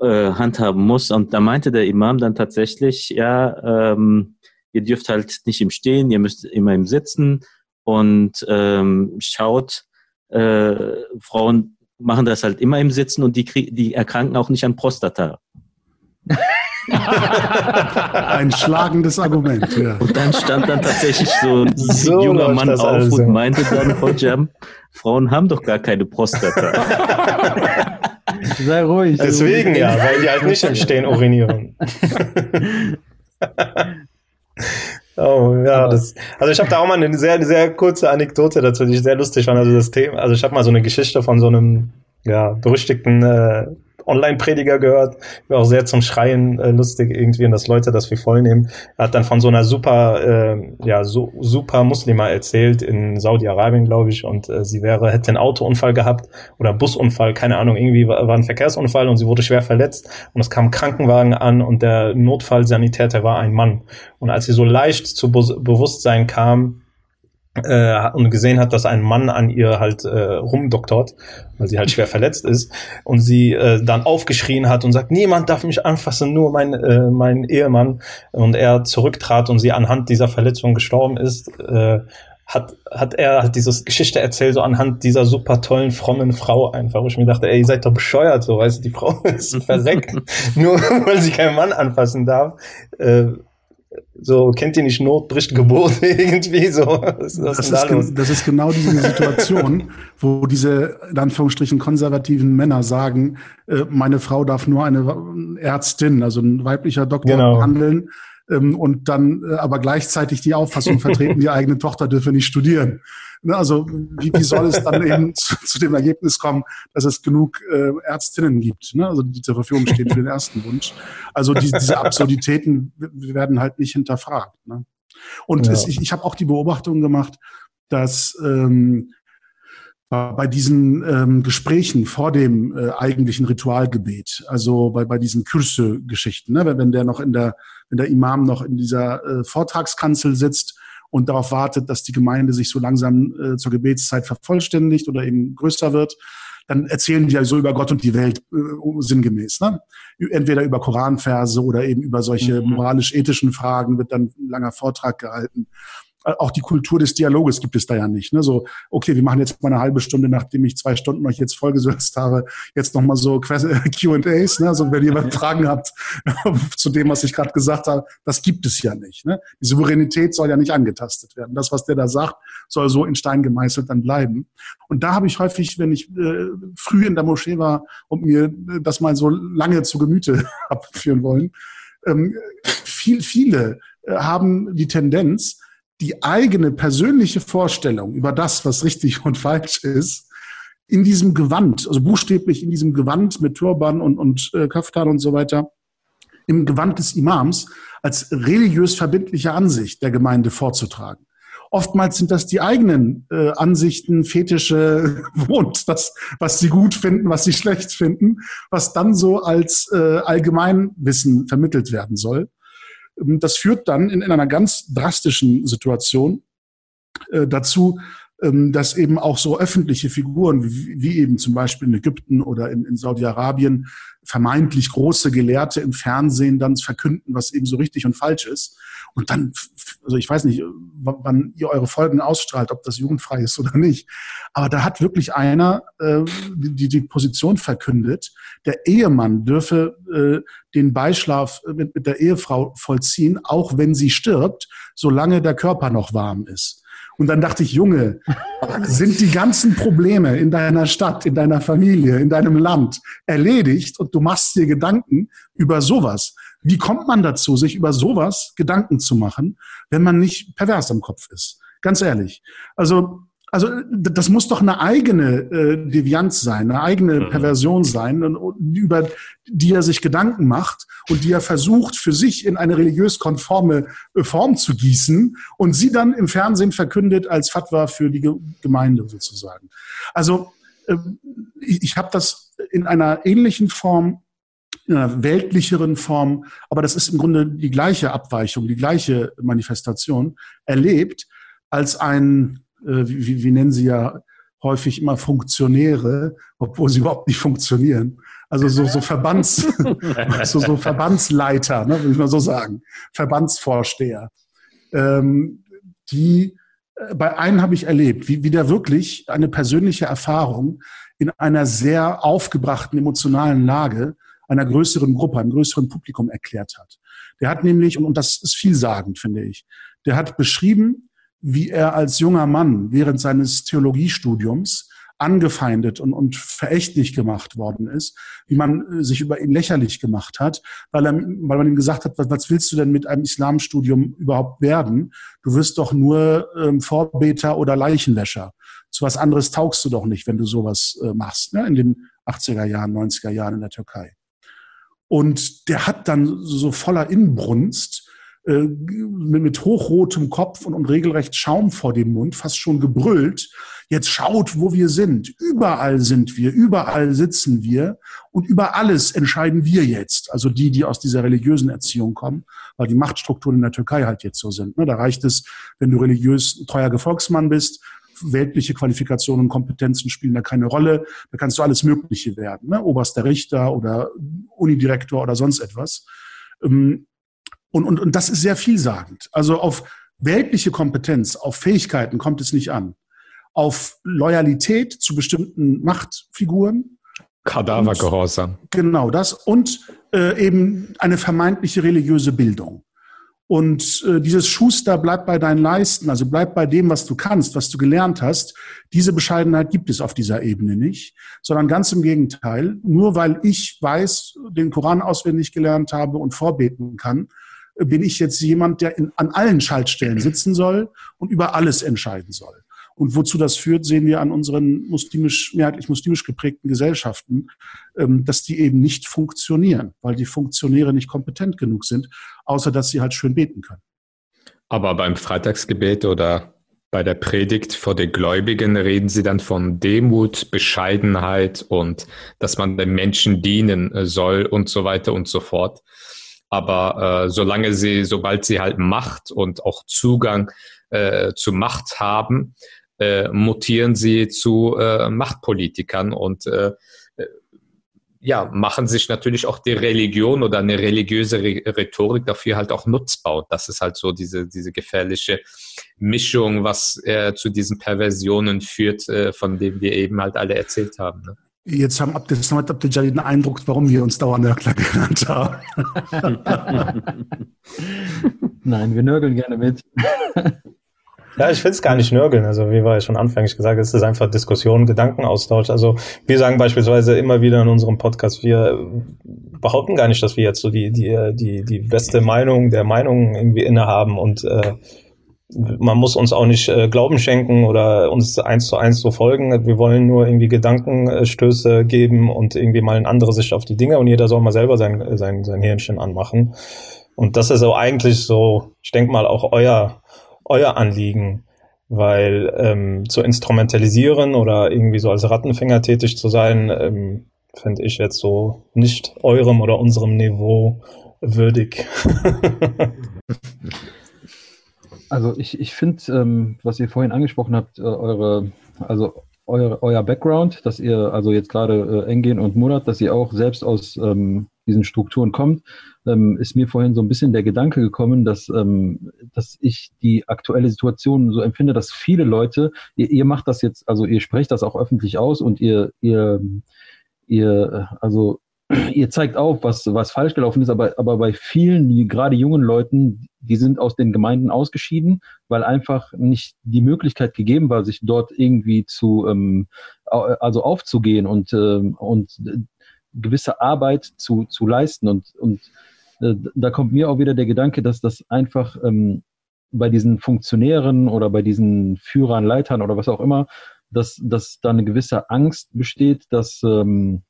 äh, handhaben muss. Und da meinte der Imam dann tatsächlich, ja, ähm, ihr dürft halt nicht im Stehen, ihr müsst immer im Sitzen und ähm, schaut, äh, Frauen machen das halt immer im Sitzen und die, die erkranken auch nicht an Prostata. Ein schlagendes Argument, ja. Und dann stand dann tatsächlich so ein so junger Mann auf also. und meinte dann, Hojam, Frauen haben doch gar keine Prostata. Sei ruhig. Deswegen ruhig. ja, weil die halt nicht im Stehen urinieren. Oh ja, das. Also ich habe da auch mal eine sehr, sehr kurze Anekdote dazu, die ich sehr lustig fand. Also das Thema, also ich habe mal so eine Geschichte von so einem ja berüchtigten äh, Online-Prediger gehört, auch sehr zum Schreien äh, lustig irgendwie und dass Leute das wie voll nehmen. Er hat dann von so einer super, äh, ja, so, super Muslima erzählt in Saudi-Arabien, glaube ich, und äh, sie wäre, hätte einen Autounfall gehabt oder Busunfall, keine Ahnung, irgendwie war, war ein Verkehrsunfall und sie wurde schwer verletzt und es kam ein Krankenwagen an und der Notfallsanitäter war ein Mann. Und als sie so leicht zu Be Bewusstsein kam, äh, und gesehen hat, dass ein Mann an ihr halt äh, rumdoktort, weil sie halt schwer verletzt ist und sie äh, dann aufgeschrien hat und sagt, niemand darf mich anfassen, nur mein, äh, mein Ehemann und er zurücktrat und sie anhand dieser Verletzung gestorben ist, äh, hat, hat er hat diese Geschichte erzählt, so anhand dieser super tollen, frommen Frau einfach, wo ich mir dachte, ey, ihr seid doch bescheuert, so, weißt du, die Frau ist verreckt, nur weil sie keinen Mann anfassen darf. Äh, so, kennt ihr nicht Not, bricht Geburt irgendwie so. Was das, ist da das ist genau diese Situation, wo diese, in Anführungsstrichen, konservativen Männer sagen, äh, meine Frau darf nur eine Ärztin, also ein weiblicher Doktor genau. behandeln ähm, und dann äh, aber gleichzeitig die Auffassung vertreten, die eigene Tochter dürfe nicht studieren. Ne, also wie, wie soll es dann eben zu, zu, dem Ergebnis kommen, dass es genug äh, Ärztinnen gibt, ne? also die zur Verfügung stehen für den ersten Wunsch. Also die, diese Absurditäten werden halt nicht hinterfragt. Ne? Und ja. es, ich, ich habe auch die Beobachtung gemacht, dass ähm, bei diesen ähm, Gesprächen vor dem äh, eigentlichen Ritualgebet, also bei, bei diesen Kürse-Geschichten, ne, wenn der noch in der, wenn der Imam noch in dieser äh, Vortragskanzel sitzt und darauf wartet, dass die Gemeinde sich so langsam äh, zur Gebetszeit vervollständigt oder eben größer wird, dann erzählen die ja so über Gott und die Welt äh, sinngemäß. Ne? Entweder über Koranverse oder eben über solche mhm. moralisch-ethischen Fragen wird dann ein langer Vortrag gehalten. Äh, auch die Kultur des Dialoges gibt es da ja nicht. Ne? So, okay, wir machen jetzt mal eine halbe Stunde, nachdem ich zwei Stunden euch jetzt vollgesetzt habe, jetzt nochmal so QAs. Ne? Also wenn ihr mal Fragen habt zu dem, was ich gerade gesagt habe, das gibt es ja nicht. Ne? Die Souveränität soll ja nicht angetastet werden. Das, was der da sagt, soll so in Stein gemeißelt dann bleiben. Und da habe ich häufig, wenn ich äh, früh in der Moschee war und mir äh, das mal so lange zu Gemüte abführen wollen, ähm, viel, viele äh, haben die Tendenz, die eigene persönliche Vorstellung über das, was richtig und falsch ist, in diesem Gewand, also buchstäblich in diesem Gewand mit Turban und, und äh, Kaftan und so weiter, im Gewand des Imams als religiös verbindliche Ansicht der Gemeinde vorzutragen. Oftmals sind das die eigenen äh, Ansichten, Fetische und das, was sie gut finden, was sie schlecht finden, was dann so als äh, Allgemeinwissen vermittelt werden soll. Ähm, das führt dann in, in einer ganz drastischen Situation äh, dazu, dass eben auch so öffentliche Figuren wie, wie eben zum Beispiel in Ägypten oder in, in Saudi-Arabien vermeintlich große Gelehrte im Fernsehen dann verkünden, was eben so richtig und falsch ist. Und dann, also ich weiß nicht, wann ihr eure Folgen ausstrahlt, ob das jugendfrei ist oder nicht. Aber da hat wirklich einer äh, die, die Position verkündet, der Ehemann dürfe äh, den Beischlaf mit, mit der Ehefrau vollziehen, auch wenn sie stirbt, solange der Körper noch warm ist. Und dann dachte ich, Junge, sind die ganzen Probleme in deiner Stadt, in deiner Familie, in deinem Land erledigt und du machst dir Gedanken über sowas. Wie kommt man dazu, sich über sowas Gedanken zu machen, wenn man nicht pervers am Kopf ist? Ganz ehrlich. Also also das muss doch eine eigene äh, Devianz sein, eine eigene mhm. Perversion sein, über die er sich Gedanken macht und die er versucht für sich in eine religiös konforme äh, Form zu gießen und sie dann im Fernsehen verkündet als Fatwa für die Gemeinde sozusagen. Also äh, ich, ich habe das in einer ähnlichen Form in einer weltlicheren Form, aber das ist im Grunde die gleiche Abweichung, die gleiche Manifestation, erlebt als ein äh, wie, wie nennen sie ja häufig immer Funktionäre, obwohl sie überhaupt nicht funktionieren. Also so, so Verbands, so, so Verbandsleiter, ne, würde ich mal so sagen, Verbandsvorsteher. Ähm, die, äh, bei einem habe ich erlebt, wie, wie der wirklich eine persönliche Erfahrung in einer sehr aufgebrachten emotionalen Lage einer größeren Gruppe, einem größeren Publikum erklärt hat. Der hat nämlich, und, und das ist vielsagend, finde ich, der hat beschrieben, wie er als junger Mann während seines Theologiestudiums angefeindet und, und verächtlich gemacht worden ist, wie man äh, sich über ihn lächerlich gemacht hat, weil, er, weil man ihm gesagt hat, was, was willst du denn mit einem Islamstudium überhaupt werden? Du wirst doch nur ähm, Vorbeter oder Leichenwäscher. Zu was anderes taugst du doch nicht, wenn du sowas äh, machst, ne? in den 80er Jahren, 90er Jahren in der Türkei. Und der hat dann so voller Inbrunst mit, mit hochrotem Kopf und, und regelrecht Schaum vor dem Mund, fast schon gebrüllt. Jetzt schaut, wo wir sind. Überall sind wir, überall sitzen wir und über alles entscheiden wir jetzt. Also die, die aus dieser religiösen Erziehung kommen, weil die Machtstrukturen in der Türkei halt jetzt so sind. Ne? Da reicht es, wenn du religiös treuer Gefolgsmann bist, weltliche Qualifikationen und Kompetenzen spielen da keine Rolle. Da kannst du alles Mögliche werden, ne? oberster Richter oder Unidirektor oder sonst etwas. Und, und, und das ist sehr vielsagend. Also auf weltliche Kompetenz, auf Fähigkeiten kommt es nicht an. Auf Loyalität zu bestimmten Machtfiguren. Kadavergehorsam. Genau das. Und äh, eben eine vermeintliche religiöse Bildung. Und äh, dieses Schuster bleibt bei deinen Leisten, also bleib bei dem, was du kannst, was du gelernt hast. Diese Bescheidenheit gibt es auf dieser Ebene nicht, sondern ganz im Gegenteil. Nur weil ich weiß, den Koran auswendig gelernt habe und vorbeten kann, bin ich jetzt jemand, der in, an allen Schaltstellen sitzen soll und über alles entscheiden soll. Und wozu das führt, sehen wir an unseren muslimisch, mehrheitlich muslimisch geprägten Gesellschaften, ähm, dass die eben nicht funktionieren, weil die Funktionäre nicht kompetent genug sind, außer dass sie halt schön beten können. Aber beim Freitagsgebet oder bei der Predigt vor den Gläubigen reden sie dann von Demut, Bescheidenheit und dass man den Menschen dienen äh, soll und so weiter und so fort. Aber äh, solange sie, sobald sie halt Macht und auch Zugang äh, zu Macht haben, äh, mutieren sie zu äh, Machtpolitikern und äh, äh, ja, machen sich natürlich auch die Religion oder eine religiöse Rhetorik dafür halt auch nutzbar. Und das ist halt so diese, diese gefährliche Mischung, was äh, zu diesen Perversionen führt, äh, von denen wir eben halt alle erzählt haben. Ne? Jetzt haben Samad Abdel den Eindruck, warum wir uns Dauernörgler genannt haben. Nein, wir nörgeln gerne mit. Ja, ich finde es gar nicht nörgeln. Also wie war ja schon anfänglich gesagt, es ist einfach Diskussion, Gedankenaustausch. Also wir sagen beispielsweise immer wieder in unserem Podcast, wir behaupten gar nicht, dass wir jetzt so die, die, die, die beste Meinung der Meinung irgendwie innehaben und äh, man muss uns auch nicht äh, Glauben schenken oder uns eins zu eins so folgen. Wir wollen nur irgendwie Gedankenstöße geben und irgendwie mal eine andere Sicht auf die Dinge und jeder soll mal selber sein, sein, sein Hirnchen anmachen. Und das ist so eigentlich so, ich denke mal, auch euer euer Anliegen? Weil ähm, zu instrumentalisieren oder irgendwie so als Rattenfänger tätig zu sein, ähm, finde ich jetzt so nicht eurem oder unserem Niveau würdig. also ich, ich finde, ähm, was ihr vorhin angesprochen habt, äh, eure, also euer, euer Background, dass ihr also jetzt gerade äh, Engin und Murat, dass ihr auch selbst aus ähm, diesen Strukturen kommt, ähm, ist mir vorhin so ein bisschen der Gedanke gekommen, dass, ähm, dass ich die aktuelle Situation so empfinde, dass viele Leute, ihr, ihr macht das jetzt, also ihr sprecht das auch öffentlich aus und ihr, ihr, ihr, also ihr zeigt auf, was, was falsch gelaufen ist, aber, aber bei vielen, die, gerade jungen Leuten, die sind aus den Gemeinden ausgeschieden, weil einfach nicht die Möglichkeit gegeben war, sich dort irgendwie zu, ähm, also aufzugehen und, ähm, und gewisse Arbeit zu, zu leisten. Und, und äh, da kommt mir auch wieder der Gedanke, dass das einfach ähm, bei diesen Funktionären oder bei diesen Führern, Leitern oder was auch immer, dass, dass da eine gewisse Angst besteht, dass, ähm,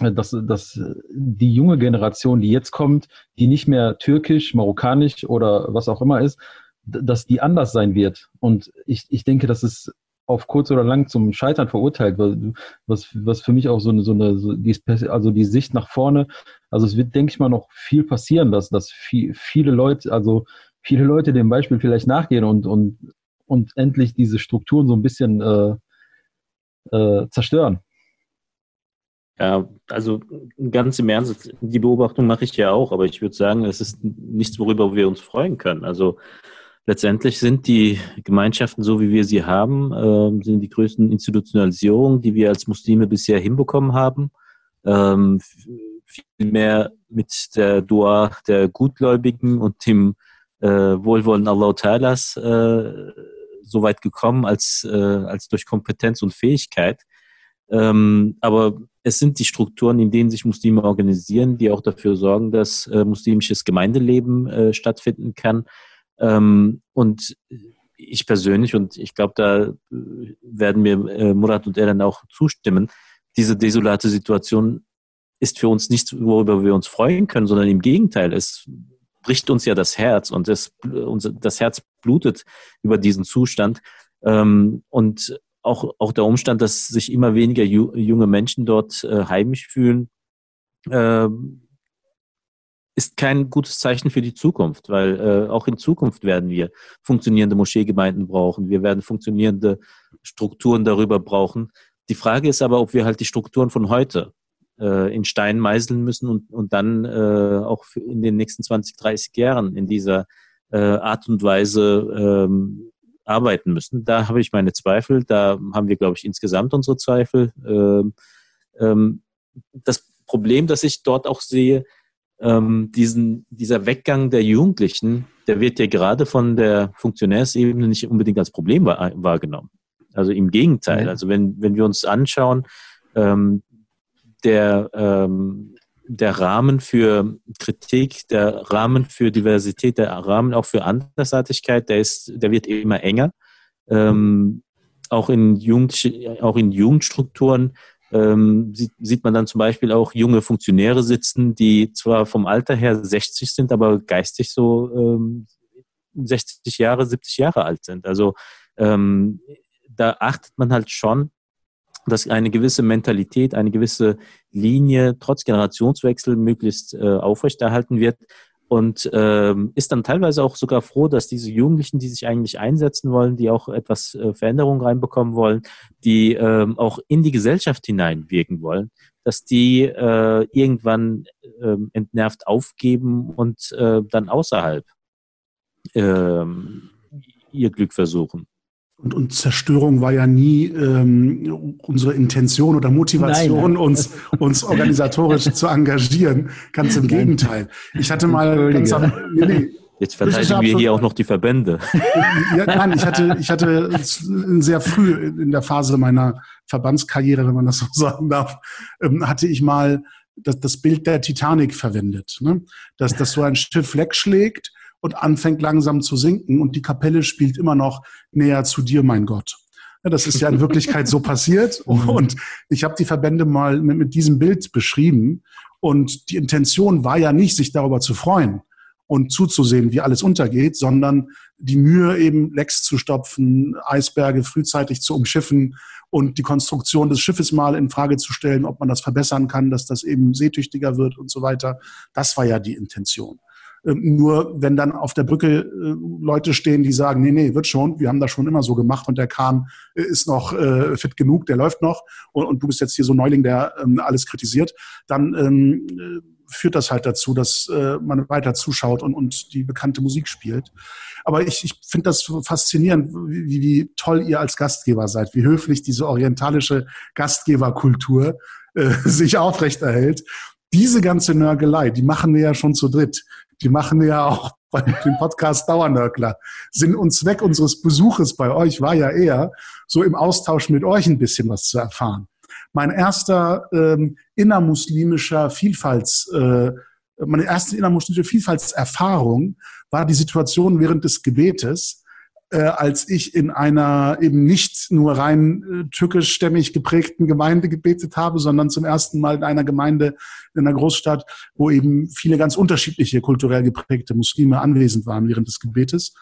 dass, dass die junge Generation, die jetzt kommt, die nicht mehr türkisch, marokkanisch oder was auch immer ist, dass die anders sein wird. Und ich, ich denke, das ist auf kurz oder lang zum Scheitern verurteilt, was, was für mich auch so eine, so eine also die Sicht nach vorne, also es wird, denke ich mal, noch viel passieren, dass, dass viel, viele Leute, also viele Leute dem Beispiel vielleicht nachgehen und, und, und endlich diese Strukturen so ein bisschen äh, äh, zerstören. Ja, also ganz im Ernst, die Beobachtung mache ich ja auch, aber ich würde sagen, es ist nichts, worüber wir uns freuen können. Also letztendlich sind die Gemeinschaften, so wie wir sie haben, äh, sind die größten Institutionalisierungen, die wir als Muslime bisher hinbekommen haben. Ähm, viel mehr mit der Dua der Gutgläubigen und dem äh, Wohlwollen Allah Ta'alas äh, so weit gekommen als, äh, als durch Kompetenz und Fähigkeit. Ähm, aber es sind die Strukturen, in denen sich Muslime organisieren, die auch dafür sorgen, dass äh, muslimisches Gemeindeleben äh, stattfinden kann, ähm, und ich persönlich, und ich glaube, da äh, werden mir äh, Murat und er dann auch zustimmen, diese desolate Situation ist für uns nichts, worüber wir uns freuen können, sondern im Gegenteil, es bricht uns ja das Herz und es, unser, das Herz blutet über diesen Zustand. Ähm, und auch, auch der Umstand, dass sich immer weniger ju junge Menschen dort äh, heimisch fühlen, äh, ist kein gutes Zeichen für die Zukunft, weil äh, auch in Zukunft werden wir funktionierende Moscheegemeinden brauchen. Wir werden funktionierende Strukturen darüber brauchen. Die Frage ist aber, ob wir halt die Strukturen von heute äh, in Stein meißeln müssen und, und dann äh, auch in den nächsten 20, 30 Jahren in dieser äh, Art und Weise ähm, arbeiten müssen. Da habe ich meine Zweifel. Da haben wir, glaube ich, insgesamt unsere Zweifel. Ähm, ähm, das Problem, das ich dort auch sehe, ähm, diesen, dieser Weggang der Jugendlichen, der wird ja gerade von der Funktionärsebene nicht unbedingt als Problem wahr, wahrgenommen. Also im Gegenteil. Ja. Also wenn, wenn wir uns anschauen, ähm, der, ähm, der Rahmen für Kritik, der Rahmen für Diversität, der Rahmen auch für Andersartigkeit, der ist, der wird immer enger. Ähm, auch in Jugend, auch in Jugendstrukturen ähm, sieht, sieht man dann zum Beispiel auch junge Funktionäre sitzen, die zwar vom Alter her 60 sind, aber geistig so ähm, 60 Jahre, 70 Jahre alt sind. Also ähm, da achtet man halt schon, dass eine gewisse Mentalität, eine gewisse Linie trotz Generationswechsel möglichst äh, aufrechterhalten wird und ähm, ist dann teilweise auch sogar froh, dass diese Jugendlichen, die sich eigentlich einsetzen wollen, die auch etwas äh, Veränderung reinbekommen wollen, die ähm, auch in die Gesellschaft hineinwirken wollen, dass die äh, irgendwann äh, entnervt aufgeben und äh, dann außerhalb äh, ihr Glück versuchen. Und, und Zerstörung war ja nie ähm, unsere Intention oder Motivation, nein, uns, uns organisatorisch zu engagieren. Ganz im Gegenteil. Ich hatte mal ganz am, nee, nee, Jetzt verteidigen wir hier auch noch die Verbände. Ja, nein, ich hatte, ich hatte sehr früh in der Phase meiner Verbandskarriere, wenn man das so sagen darf, ähm, hatte ich mal das, das Bild der Titanic verwendet. Ne? Dass, dass so ein Schiff wegschlägt und anfängt langsam zu sinken und die Kapelle spielt immer noch näher zu dir, mein Gott. Ja, das ist ja in Wirklichkeit so passiert mhm. und ich habe die Verbände mal mit, mit diesem Bild beschrieben und die Intention war ja nicht, sich darüber zu freuen und zuzusehen, wie alles untergeht, sondern die Mühe eben Lecks zu stopfen, Eisberge frühzeitig zu umschiffen und die Konstruktion des Schiffes mal in Frage zu stellen, ob man das verbessern kann, dass das eben seetüchtiger wird und so weiter. Das war ja die Intention. Ähm, nur wenn dann auf der Brücke äh, Leute stehen, die sagen, nee, nee, wird schon, wir haben das schon immer so gemacht und der Kahn äh, ist noch äh, fit genug, der läuft noch und, du bist jetzt hier so Neuling, der ähm, alles kritisiert, dann ähm, äh, führt das halt dazu, dass man weiter zuschaut und, und die bekannte Musik spielt. Aber ich, ich finde das faszinierend, wie, wie toll ihr als Gastgeber seid, wie höflich diese orientalische Gastgeberkultur äh, sich aufrechterhält diese ganze Nörgelei, die machen wir ja schon zu dritt die machen ja auch bei dem Podcast Dauernörkler. Sinn und Zweck unseres Besuches bei euch war ja eher, so im Austausch mit euch ein bisschen was zu erfahren. Mein erster ähm, innermuslimischer Vielfalts, äh, meine erste innermuslimische Vielfaltserfahrung war die Situation während des Gebetes, äh, als ich in einer eben nicht nur rein äh, türkischstämmig geprägten Gemeinde gebetet habe, sondern zum ersten Mal in einer Gemeinde in einer Großstadt, wo eben viele ganz unterschiedliche kulturell geprägte Muslime anwesend waren während des Gebetes.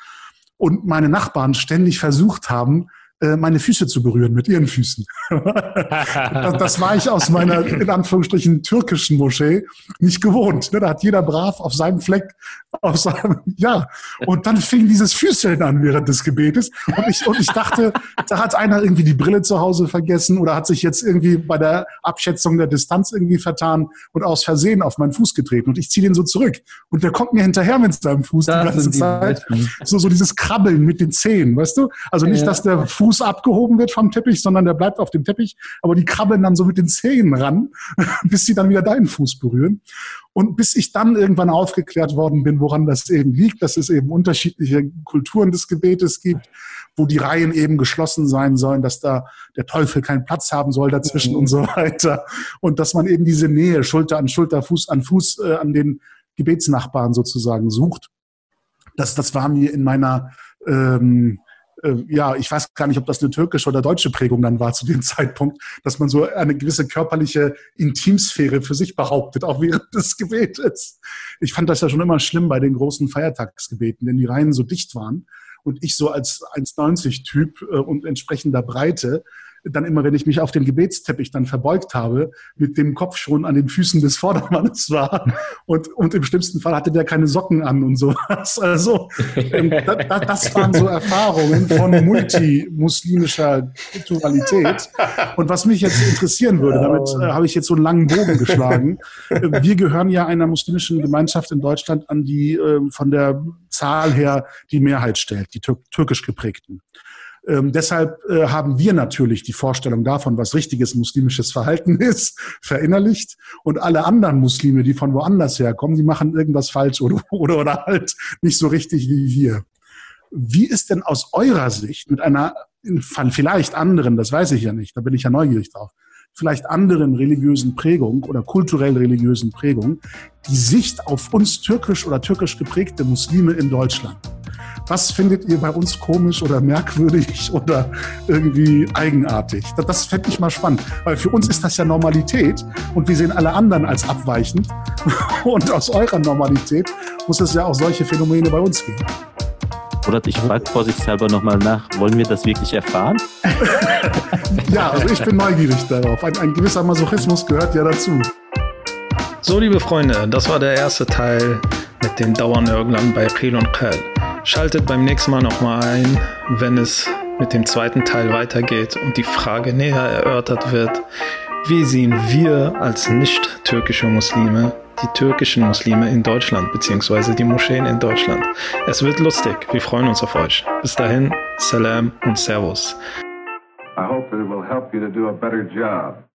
Und meine Nachbarn ständig versucht haben, meine Füße zu berühren mit ihren Füßen. das, war ich aus meiner, in Anführungsstrichen, türkischen Moschee nicht gewohnt. Ne? Da hat jeder brav auf seinem Fleck, auf seinem, ja. Und dann fing dieses Füßeln an während des Gebetes. Und ich, und ich dachte, da hat einer irgendwie die Brille zu Hause vergessen oder hat sich jetzt irgendwie bei der Abschätzung der Distanz irgendwie vertan und aus Versehen auf meinen Fuß getreten. Und ich ziehe den so zurück. Und der kommt mir hinterher mit seinem Fuß das die ganze die Zeit. So, so dieses Krabbeln mit den Zehen, weißt du? Also nicht, dass der Fuß Fuß abgehoben wird vom Teppich, sondern der bleibt auf dem Teppich, aber die krabbeln dann so mit den Zehen ran, bis sie dann wieder deinen Fuß berühren. Und bis ich dann irgendwann aufgeklärt worden bin, woran das eben liegt, dass es eben unterschiedliche Kulturen des Gebetes gibt, wo die Reihen eben geschlossen sein sollen, dass da der Teufel keinen Platz haben soll dazwischen mhm. und so weiter. Und dass man eben diese Nähe Schulter an Schulter, Fuß an Fuß äh, an den Gebetsnachbarn sozusagen sucht. Das, das war mir in meiner ähm, äh, ja, ich weiß gar nicht, ob das eine türkische oder deutsche Prägung dann war zu dem Zeitpunkt, dass man so eine gewisse körperliche Intimsphäre für sich behauptet, auch während des Gebetes. Ich fand das ja schon immer schlimm bei den großen Feiertagsgebeten, denn die Reihen so dicht waren und ich so als 1,90-Typ äh, und entsprechender Breite dann immer, wenn ich mich auf den Gebetsteppich dann verbeugt habe, mit dem Kopf schon an den Füßen des Vordermannes war. Und, und im schlimmsten Fall hatte der keine Socken an und sowas. Also, ähm, das, das waren so Erfahrungen von multimuslimischer Kulturalität. Und was mich jetzt interessieren würde, damit äh, habe ich jetzt so einen langen Bogen geschlagen. Wir gehören ja einer muslimischen Gemeinschaft in Deutschland an, die äh, von der Zahl her die Mehrheit stellt, die tür türkisch geprägten. Ähm, deshalb äh, haben wir natürlich die Vorstellung davon, was richtiges muslimisches Verhalten ist, verinnerlicht. Und alle anderen Muslime, die von woanders herkommen, die machen irgendwas falsch oder, oder, oder halt nicht so richtig wie wir. Wie ist denn aus eurer Sicht mit einer vielleicht anderen, das weiß ich ja nicht, da bin ich ja neugierig drauf, vielleicht anderen religiösen Prägung oder kulturell religiösen Prägung die Sicht auf uns türkisch oder türkisch geprägte Muslime in Deutschland? Was findet ihr bei uns komisch oder merkwürdig oder irgendwie eigenartig? Das, das fände ich mal spannend, weil für uns ist das ja Normalität und wir sehen alle anderen als abweichend. Und aus eurer Normalität muss es ja auch solche Phänomene bei uns geben. Oder ich frage vorsichtshalber nochmal nach, wollen wir das wirklich erfahren? ja, also ich bin neugierig darauf. Ein, ein gewisser Masochismus gehört ja dazu. So, liebe Freunde, das war der erste Teil mit den Dauernörglern bei Qil und Qal. Schaltet beim nächsten Mal nochmal ein, wenn es mit dem zweiten Teil weitergeht und die Frage näher erörtert wird, wie sehen wir als nicht-türkische Muslime die türkischen Muslime in Deutschland bzw. die Moscheen in Deutschland. Es wird lustig. Wir freuen uns auf euch. Bis dahin, Salam und Servus. I hope that it will help you to do a better job.